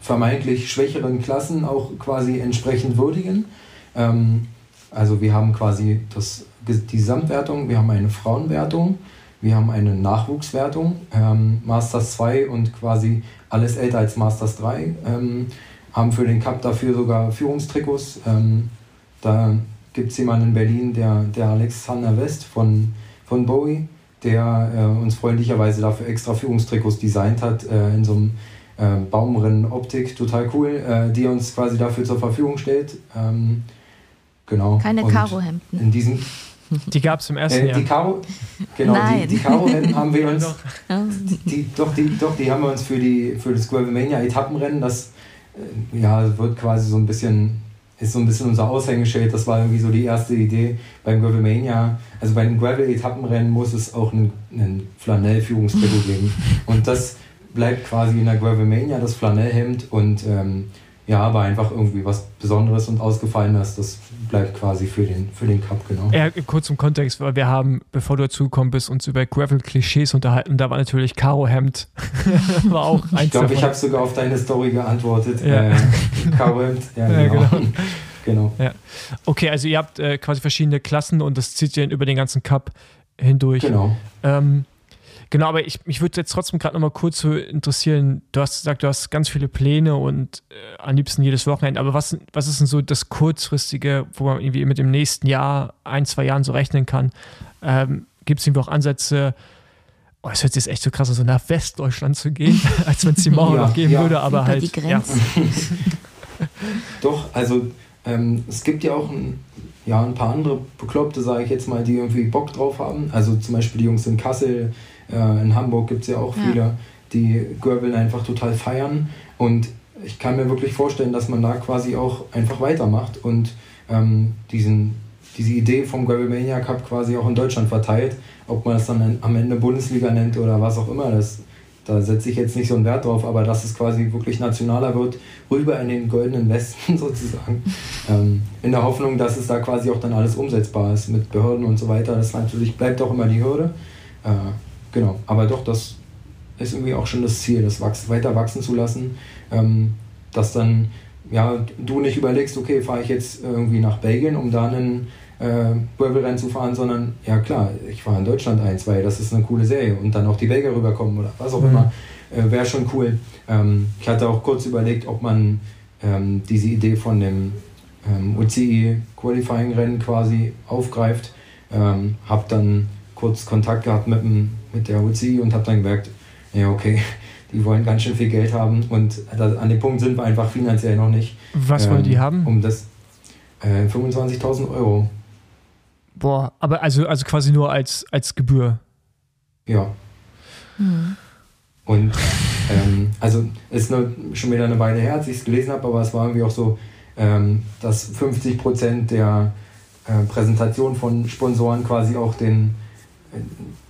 vermeintlich schwächeren Klassen auch quasi entsprechend würdigen. Ähm, also wir haben quasi das, die Gesamtwertung, wir haben eine Frauenwertung, Wir haben eine Nachwuchswertung, ähm, Masters 2 und quasi alles älter als Masters 3. Ähm, haben für den Cup dafür sogar Führungstrikots. Ähm, da gibt es jemanden in Berlin, der, der Alexander West von, von Bowie, der äh, uns freundlicherweise dafür extra Führungstrikots designt hat, äh, in so einem äh, Baumrinnen-Optik, total cool, äh, die uns quasi dafür zur Verfügung stellt. Ähm, genau. Keine Karohemden. In diesem die gab es im ersten äh, Jahr. Die Karo, genau, Nein. die, die Karo-Rennen haben wir uns. Die, doch, die, doch, die haben wir uns für, die, für das Gravelmania Etappenrennen, das äh, ja, wird quasi so ein bisschen, ist so ein bisschen unser Aushängeschild. Das war irgendwie so die erste Idee beim Gravelmania. Also bei den Gravel-Etappenrennen muss es auch einen, einen Flanell-Führungstrikot geben. Und das bleibt quasi in der Gravelmania, das Flanellhemd und ähm, ja, aber einfach irgendwie was Besonderes und Ausgefallenes, das bleibt quasi für den, für den Cup, genau. Ja, kurz zum Kontext, weil wir haben, bevor du dazugekommen bist, uns über Gravel-Klischees unterhalten. Da war natürlich Karo-Hemd. war auch eins Ich glaube, ich habe sogar auf deine Story geantwortet. Ja. Äh, Karo-Hemd, ja, Ja, genau. genau. genau. Ja. Okay, also ihr habt äh, quasi verschiedene Klassen und das zieht ihr über den ganzen Cup hindurch. Genau. Ähm, genau, aber ich, mich würde jetzt trotzdem gerade nochmal kurz so interessieren, du hast gesagt, du hast ganz viele Pläne und äh, am liebsten jedes Wochenende, aber was, was ist denn so das kurzfristige, wo man irgendwie mit dem nächsten Jahr, ein, zwei Jahren so rechnen kann? Ähm, Gibt es irgendwie auch Ansätze, oh, es hört sich jetzt echt so krass an, so nach Westdeutschland zu gehen, als wenn es die Mauer Ja, noch geben ja. würde, aber Über halt. die Grenze. Doch, also ähm, es gibt ja auch ein, ja, ein paar andere Bekloppte, sage ich jetzt mal, die irgendwie Bock drauf haben. Also zum Beispiel die Jungs in Kassel, äh, in Hamburg gibt es ja auch Ja. viele, die Gravel einfach total feiern. Und ich kann mir wirklich vorstellen, dass man da quasi auch einfach weitermacht und ähm, diesen, diese Idee vom Gravelmania Cup quasi auch in Deutschland verteilt. Ob man es dann am Ende Bundesliga nennt oder was auch immer, das, da setze ich jetzt nicht so einen Wert drauf, aber dass es quasi wirklich nationaler wird, rüber in den goldenen Westen sozusagen. Ähm, in der Hoffnung, dass es da quasi auch dann alles umsetzbar ist mit Behörden und so weiter. Das natürlich bleibt auch immer die Hürde. Äh, genau, aber doch, das ist irgendwie auch schon das Ziel, das wachs weiter wachsen zu lassen. Ähm, dass dann ja, du nicht überlegst, okay, fahre ich jetzt irgendwie nach Belgien, um da einen äh, Gravelrennen zu fahren, sondern ja klar, ich fahre in Deutschland eins, weil das ist eine coole Serie und dann auch die Belgier rüberkommen oder was auch Mhm. immer, äh, wäre schon cool. Ähm, ich hatte auch kurz überlegt, ob man ähm, diese Idee von dem ähm, UCI Qualifying Rennen quasi aufgreift. Ähm, habe dann kurz Kontakt gehabt mit, dem, mit der UCI und habe dann gemerkt, ja okay, die wollen ganz schön viel Geld haben und da, an dem Punkt sind wir einfach finanziell noch nicht. Was wollen Ähm, die haben? Um das äh, 25.000 Euro. Boah, aber also, also quasi nur als, als Gebühr. Ja. Hm. Und ähm, also ist nur, schon wieder eine Weile her, als ich es gelesen habe, aber es war irgendwie auch so, ähm, dass 50 Prozent der äh, Präsentation von Sponsoren quasi auch den, äh,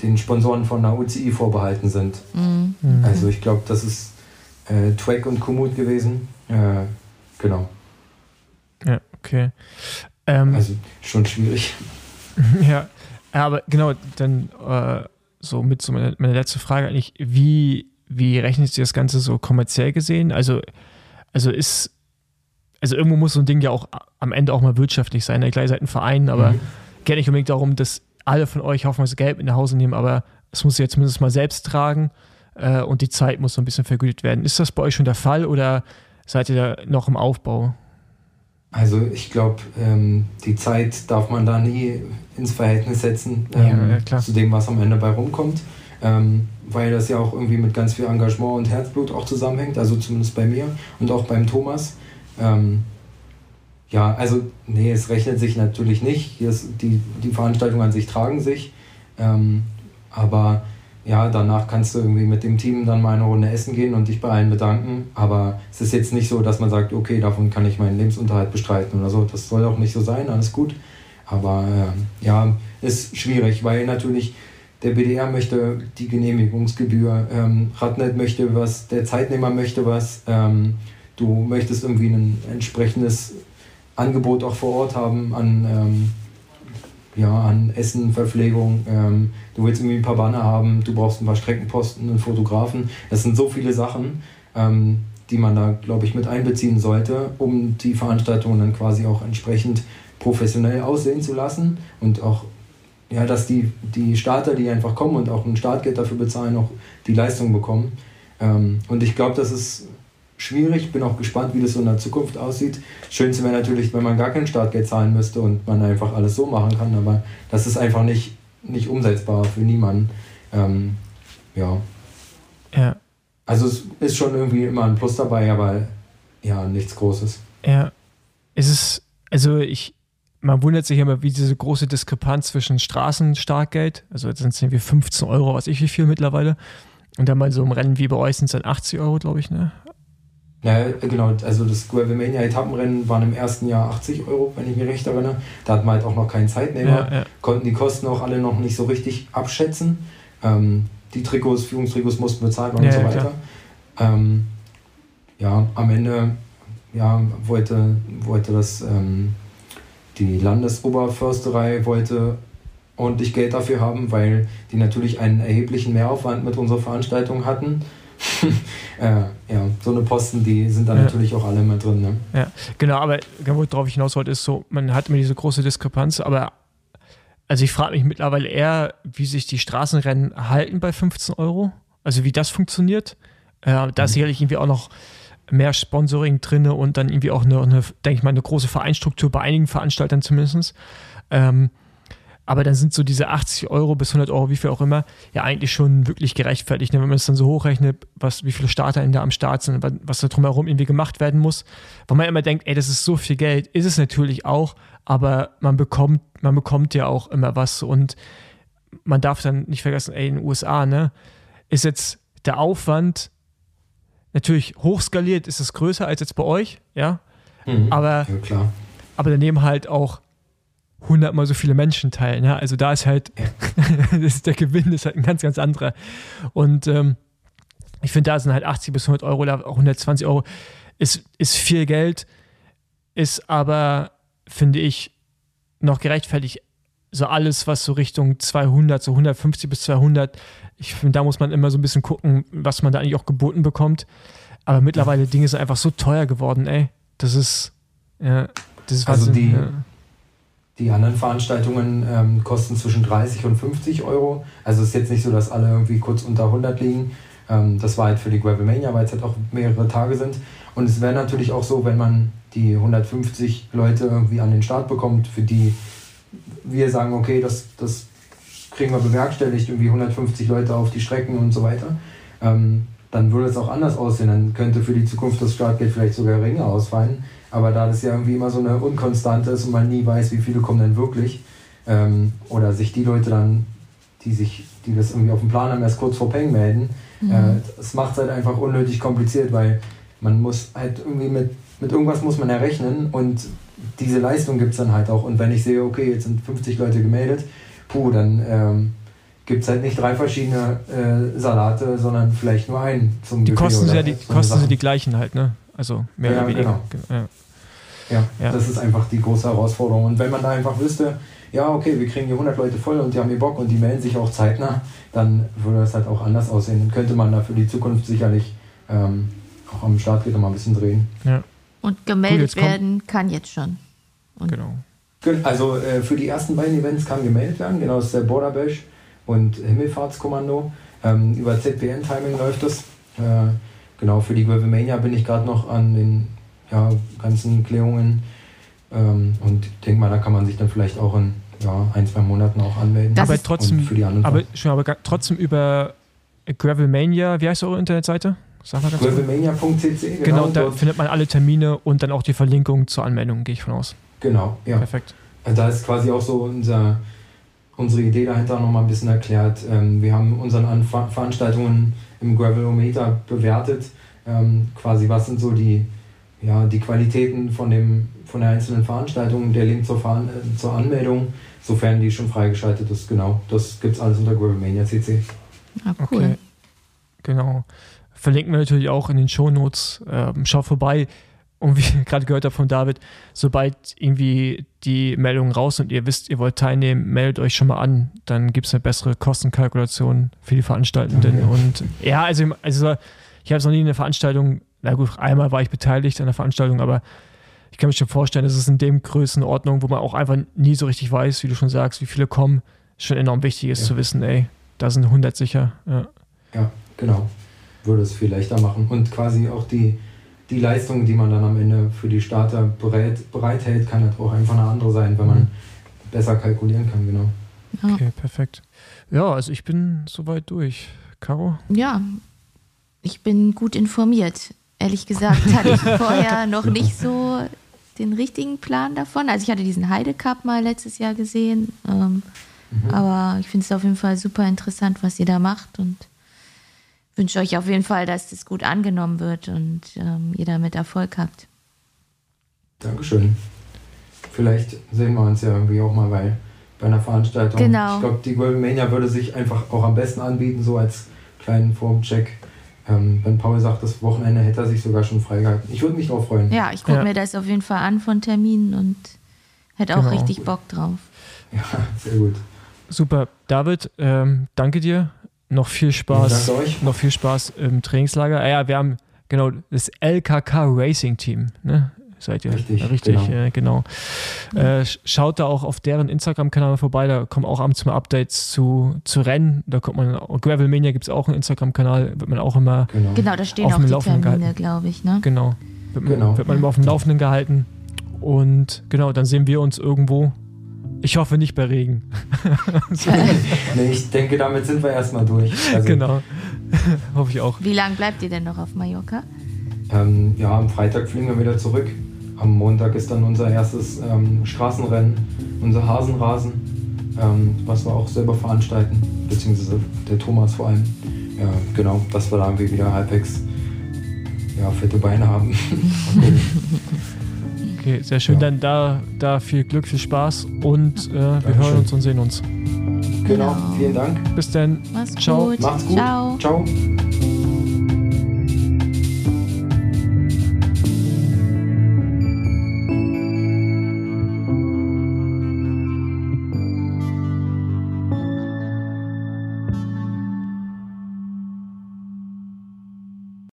den Sponsoren von der UCI vorbehalten sind. Hm. Mhm. Also ich glaube, das ist äh, Twag und Komoot gewesen. Äh, genau. Ja, okay. Ähm, Also schon schwierig. Ja, aber genau, dann äh, so mit so meine, meine letzte Frage eigentlich, wie, wie rechnet sich das Ganze so kommerziell gesehen? Also, also ist, also irgendwo muss so ein Ding ja auch am Ende auch mal wirtschaftlich sein. Ne? Klar, ihr seid ein Verein, aber Mhm. geht nicht unbedingt darum, dass alle von euch haufenweise Geld mit nach Hause nehmen, aber es muss ja zumindest mal selbst tragen äh, und die Zeit muss so ein bisschen vergütet werden. Ist das bei euch schon der Fall oder seid ihr da noch im Aufbau? Also ich glaube, ähm, die Zeit darf man da nie ins Verhältnis setzen ähm, ja, zu dem, was am Ende bei rumkommt, ähm, weil das ja auch irgendwie mit ganz viel Engagement und Herzblut auch zusammenhängt, also zumindest bei mir und auch beim Thomas. Ja, also nee, es rechnet sich natürlich nicht. Hier die, die Veranstaltungen an sich tragen sich, ähm, aber ja, danach kannst du irgendwie mit dem Team dann mal eine Runde essen gehen und dich bei allen bedanken. Aber es ist jetzt nicht so, dass man sagt, okay, davon kann ich meinen Lebensunterhalt bestreiten oder so. Das soll auch nicht so sein, alles gut. Aber äh, ja, ist schwierig, weil natürlich der BDR möchte die Genehmigungsgebühr, ähm, Radnet möchte was, der Zeitnehmer möchte was, ähm, du möchtest irgendwie ein entsprechendes Angebot auch vor Ort haben an, ähm, ja, an Essen, Verpflegung. Ähm, du willst irgendwie ein paar Banner haben, du brauchst ein paar Streckenposten, einen Fotografen. Das sind so viele Sachen, ähm, die man da, glaube ich, mit einbeziehen sollte, um die Veranstaltung dann quasi auch entsprechend professionell aussehen zu lassen und auch ja, dass die, die Starter, die einfach kommen und auch ein Startgeld dafür bezahlen, auch die Leistung bekommen. Ähm, und ich glaube, das ist schwierig. Bin auch gespannt, wie das so in der Zukunft aussieht. Schönste wäre natürlich, wenn man gar kein Startgeld zahlen müsste und man einfach alles so machen kann, aber das ist einfach nicht, nicht umsetzbar für niemanden. Ähm, ja. Ja. Also es ist schon irgendwie immer ein Plus dabei, aber ja, nichts Großes. Ja. Es ist, also ich, man wundert sich immer, wie diese große Diskrepanz zwischen Straßenstarkgeld, also jetzt sind es irgendwie 15 Euro, was ich wie viel mittlerweile, und dann mal so im Rennen wie bei euch sind es dann 80 Euro, glaube ich, ne? Ja, genau. Also das Gravelmania Etappenrennen waren im ersten Jahr 80 Euro, wenn ich mich recht erinnere. Da hatten wir halt auch noch keinen Zeitnehmer, ja, ja. konnten die Kosten auch alle noch nicht so richtig abschätzen. Ähm, die Trikots, Führungstrikots mussten bezahlt werden ja, und so weiter. Ähm, ja, am Ende ja, wollte, wollte das ähm, die Landesoberförsterei wollte ordentlich Geld dafür haben, weil die natürlich einen erheblichen Mehraufwand mit unserer Veranstaltung hatten. äh, ja, so eine Posten, die sind da ja. natürlich auch alle mit drin. Ne? Ja, genau, aber worauf ich hinaus wollte, ist so, man hat immer diese große Diskrepanz, aber also ich frage mich mittlerweile eher, wie sich die Straßenrennen halten bei 15 Euro, also wie das funktioniert. Äh, da ist mhm. sicherlich irgendwie auch noch mehr Sponsoring drin und dann irgendwie auch eine, eine denke ich mal, eine große Vereinsstruktur bei einigen Veranstaltern zumindest. Ähm, aber dann sind so diese 80 Euro bis 100 Euro, wie viel auch immer, ja eigentlich schon wirklich gerechtfertigt. Ne? Wenn man es dann so hochrechnet, was, wie viele Starter da am Start sind, was da drumherum irgendwie gemacht werden muss. Weil man immer denkt, ey, das ist so viel Geld. Ist es natürlich auch, aber man bekommt, man bekommt ja auch immer was. Und man darf dann nicht vergessen, ey, in den USA, ne, ist jetzt der Aufwand natürlich hochskaliert, ist es größer als jetzt bei euch, ja. Mhm. Aber, ja, aber daneben halt auch hundertmal so viele Menschen teilen. Ja? Also da ist halt, ist der Gewinn ist halt ein ganz, ganz anderer. Und ähm, ich finde, da sind halt 80 bis 100 Euro oder auch 120 Euro ist, ist viel Geld, ist aber, finde ich, noch gerechtfertigt. So alles, was so Richtung 200, so 150 bis 200, ich finde, da muss man immer so ein bisschen gucken, was man da eigentlich auch geboten bekommt. Aber mittlerweile Dinge sind einfach so teuer geworden, ey. Das ist, ja, das ist also die, ja. Die anderen Veranstaltungen ähm, kosten zwischen 30 und 50 Euro. Also es ist jetzt nicht so, dass alle irgendwie kurz unter 100 liegen. Ähm, das war halt für die Gravelmania, weil es halt auch mehrere Tage sind. Und es wäre natürlich auch so, wenn man die 150 Leute irgendwie an den Start bekommt, für die wir sagen, okay, das, das kriegen wir bewerkstelligt, irgendwie 150 Leute auf die Strecken und so weiter, ähm, dann würde es auch anders aussehen. Dann könnte für die Zukunft das Startgeld vielleicht sogar geringer ausfallen. Aber da das ja irgendwie immer so eine Unkonstante ist und man nie weiß, wie viele kommen denn wirklich, ähm, oder sich die Leute dann, die sich, die das irgendwie auf dem Plan haben, erst kurz vor Peng melden, mhm. äh, das macht es halt einfach unnötig kompliziert, weil man muss halt irgendwie mit, mit irgendwas muss man errechnen und diese Leistung gibt es dann halt auch. Und wenn ich sehe, okay, jetzt sind 50 Leute gemeldet, puh, dann ähm, gibt es halt nicht drei verschiedene äh, Salate, sondern vielleicht nur einen zum Die Buffet Kosten, sind ja die, so Kosten sind die gleichen halt, ne? Also mehr ja, oder weniger. Genau. Ja. Ja, ja, das ist einfach die große Herausforderung. Und wenn man da einfach wüsste, ja, okay, wir kriegen hier 100 Leute voll und die haben hier Bock und die melden sich auch zeitnah, dann würde das halt auch anders aussehen. Dann könnte man da für die Zukunft sicherlich ähm, auch am Start wieder mal ein bisschen drehen. Ja. Und gemeldet Gut, werden kann jetzt schon. Und genau. Also äh, für die ersten beiden Events kann gemeldet werden, genau, das ist der Border Bash und Himmelfahrtskommando. Ähm, über ZPN-Timing läuft das. Äh, genau, für die Gravelmania bin ich gerade noch an den ja, ganzen Klärungen. Ähm, und ich denke mal, da kann man sich dann vielleicht auch in ja, ein, zwei Monaten auch anmelden. Das aber trotzdem, für die anderen aber, schon, aber trotzdem über Gravelmania, wie heißt eure Internetseite? Gravelmania.cc. Genau, genau da findet man alle Termine und dann auch die Verlinkung zur Anmeldung, gehe ich von aus. Genau, ja. Perfekt. Also da ist quasi auch so unser, unsere Idee dahinter nochmal ein bisschen erklärt. Ähm, wir haben unsere Veranstaltungen im Gravelometer bewertet. Ähm, quasi, was sind so die ja, die Qualitäten von, dem, von der einzelnen Veranstaltung, der Link zur, Veran äh, zur Anmeldung, sofern die schon freigeschaltet ist, genau. Das gibt es alles unter Gravelmania CC. Ah, cool. Okay. Genau. Verlinken wir natürlich auch in den Shownotes. Ähm, schaut vorbei. Und wie ich gerade gehört habe von David, sobald irgendwie die Meldungen raus sind und ihr wisst, ihr wollt teilnehmen, meldet euch schon mal an. Dann gibt es eine bessere Kostenkalkulation für die Veranstaltenden. Okay. Und ja, also, also ich habe es noch nie in einer Veranstaltung na gut, einmal war ich beteiligt an der Veranstaltung, aber ich kann mir schon vorstellen, dass es in dem Größenordnung, wo man auch einfach nie so richtig weiß, wie du schon sagst, wie viele kommen, schon enorm wichtig ist Ja. zu wissen, ey, da sind 100 sicher. Ja. Ja, genau. Würde es viel leichter machen. Und quasi auch die, die Leistung, die man dann am Ende für die Starter bereit, bereithält, kann halt auch einfach eine andere sein, wenn man Mhm. besser kalkulieren kann, genau. Ja. Okay, perfekt. Ja, also ich bin soweit durch. Caro? Ja, ich bin gut informiert. Ehrlich gesagt hatte ich vorher noch nicht so den richtigen Plan davon. Also ich hatte diesen Heide Cup mal letztes Jahr gesehen. Ähm, Aber ich finde es auf jeden Fall super interessant, was ihr da macht und wünsche euch auf jeden Fall, dass das gut angenommen wird und ähm, ihr damit Erfolg habt. Dankeschön. Vielleicht sehen wir uns ja irgendwie auch mal bei, bei einer Veranstaltung. Genau. Ich glaube, die Golden Mania würde sich einfach auch am besten anbieten, so als kleinen Formcheck. Ähm, wenn Paul sagt, das Wochenende hätte er sich sogar schon freigehalten. Ich würde mich drauf freuen. Ja, ich gucke Ja. mir das auf jeden Fall an von Terminen und hätte auch Genau. richtig Bock drauf. Ja, sehr gut. Super. David, ähm, danke dir. Noch viel Spaß. Noch viel Spaß im Trainingslager. Ah ja, wir haben genau das LKK Racing Team. Ne? Seid ihr? Richtig, richtig, genau. äh, genau. Äh, sch- schaut da auch auf deren Instagram-Kanal vorbei. Da kommen auch abends mal Updates zu, zu Rennen. Da kommt man, Gravelmania gibt es auch einen Instagram-Kanal. Wird man auch immer, Genau. Genau, da stehen Auf auch dem die Laufenden Termine, gehalten. glaube ich. Ne? genau, wird man, Genau. Wird man immer auf dem Laufenden gehalten. Und genau, dann sehen wir uns irgendwo. Ich hoffe nicht bei Regen. Nee, ich denke, damit sind wir erstmal durch. Also, genau. hoffe ich auch. Wie lange bleibt ihr denn noch auf Mallorca? Ähm, ja, am Freitag fliegen wir wieder zurück. Am Montag ist dann unser erstes ähm, Straßenrennen, unser Hasenrasen, ähm, was wir auch selber veranstalten, beziehungsweise der Thomas vor allem. Ja, genau, dass wir da irgendwie wieder halbwegs ja, fette Beine haben. okay. Okay, sehr schön. Ja. Dann da, da viel Glück, viel Spaß und äh, wir Dankeschön. hören uns und sehen uns. Genau, vielen Dank. Bis dann. Mach's Ciao. gut. Macht's gut. Ciao. Ciao.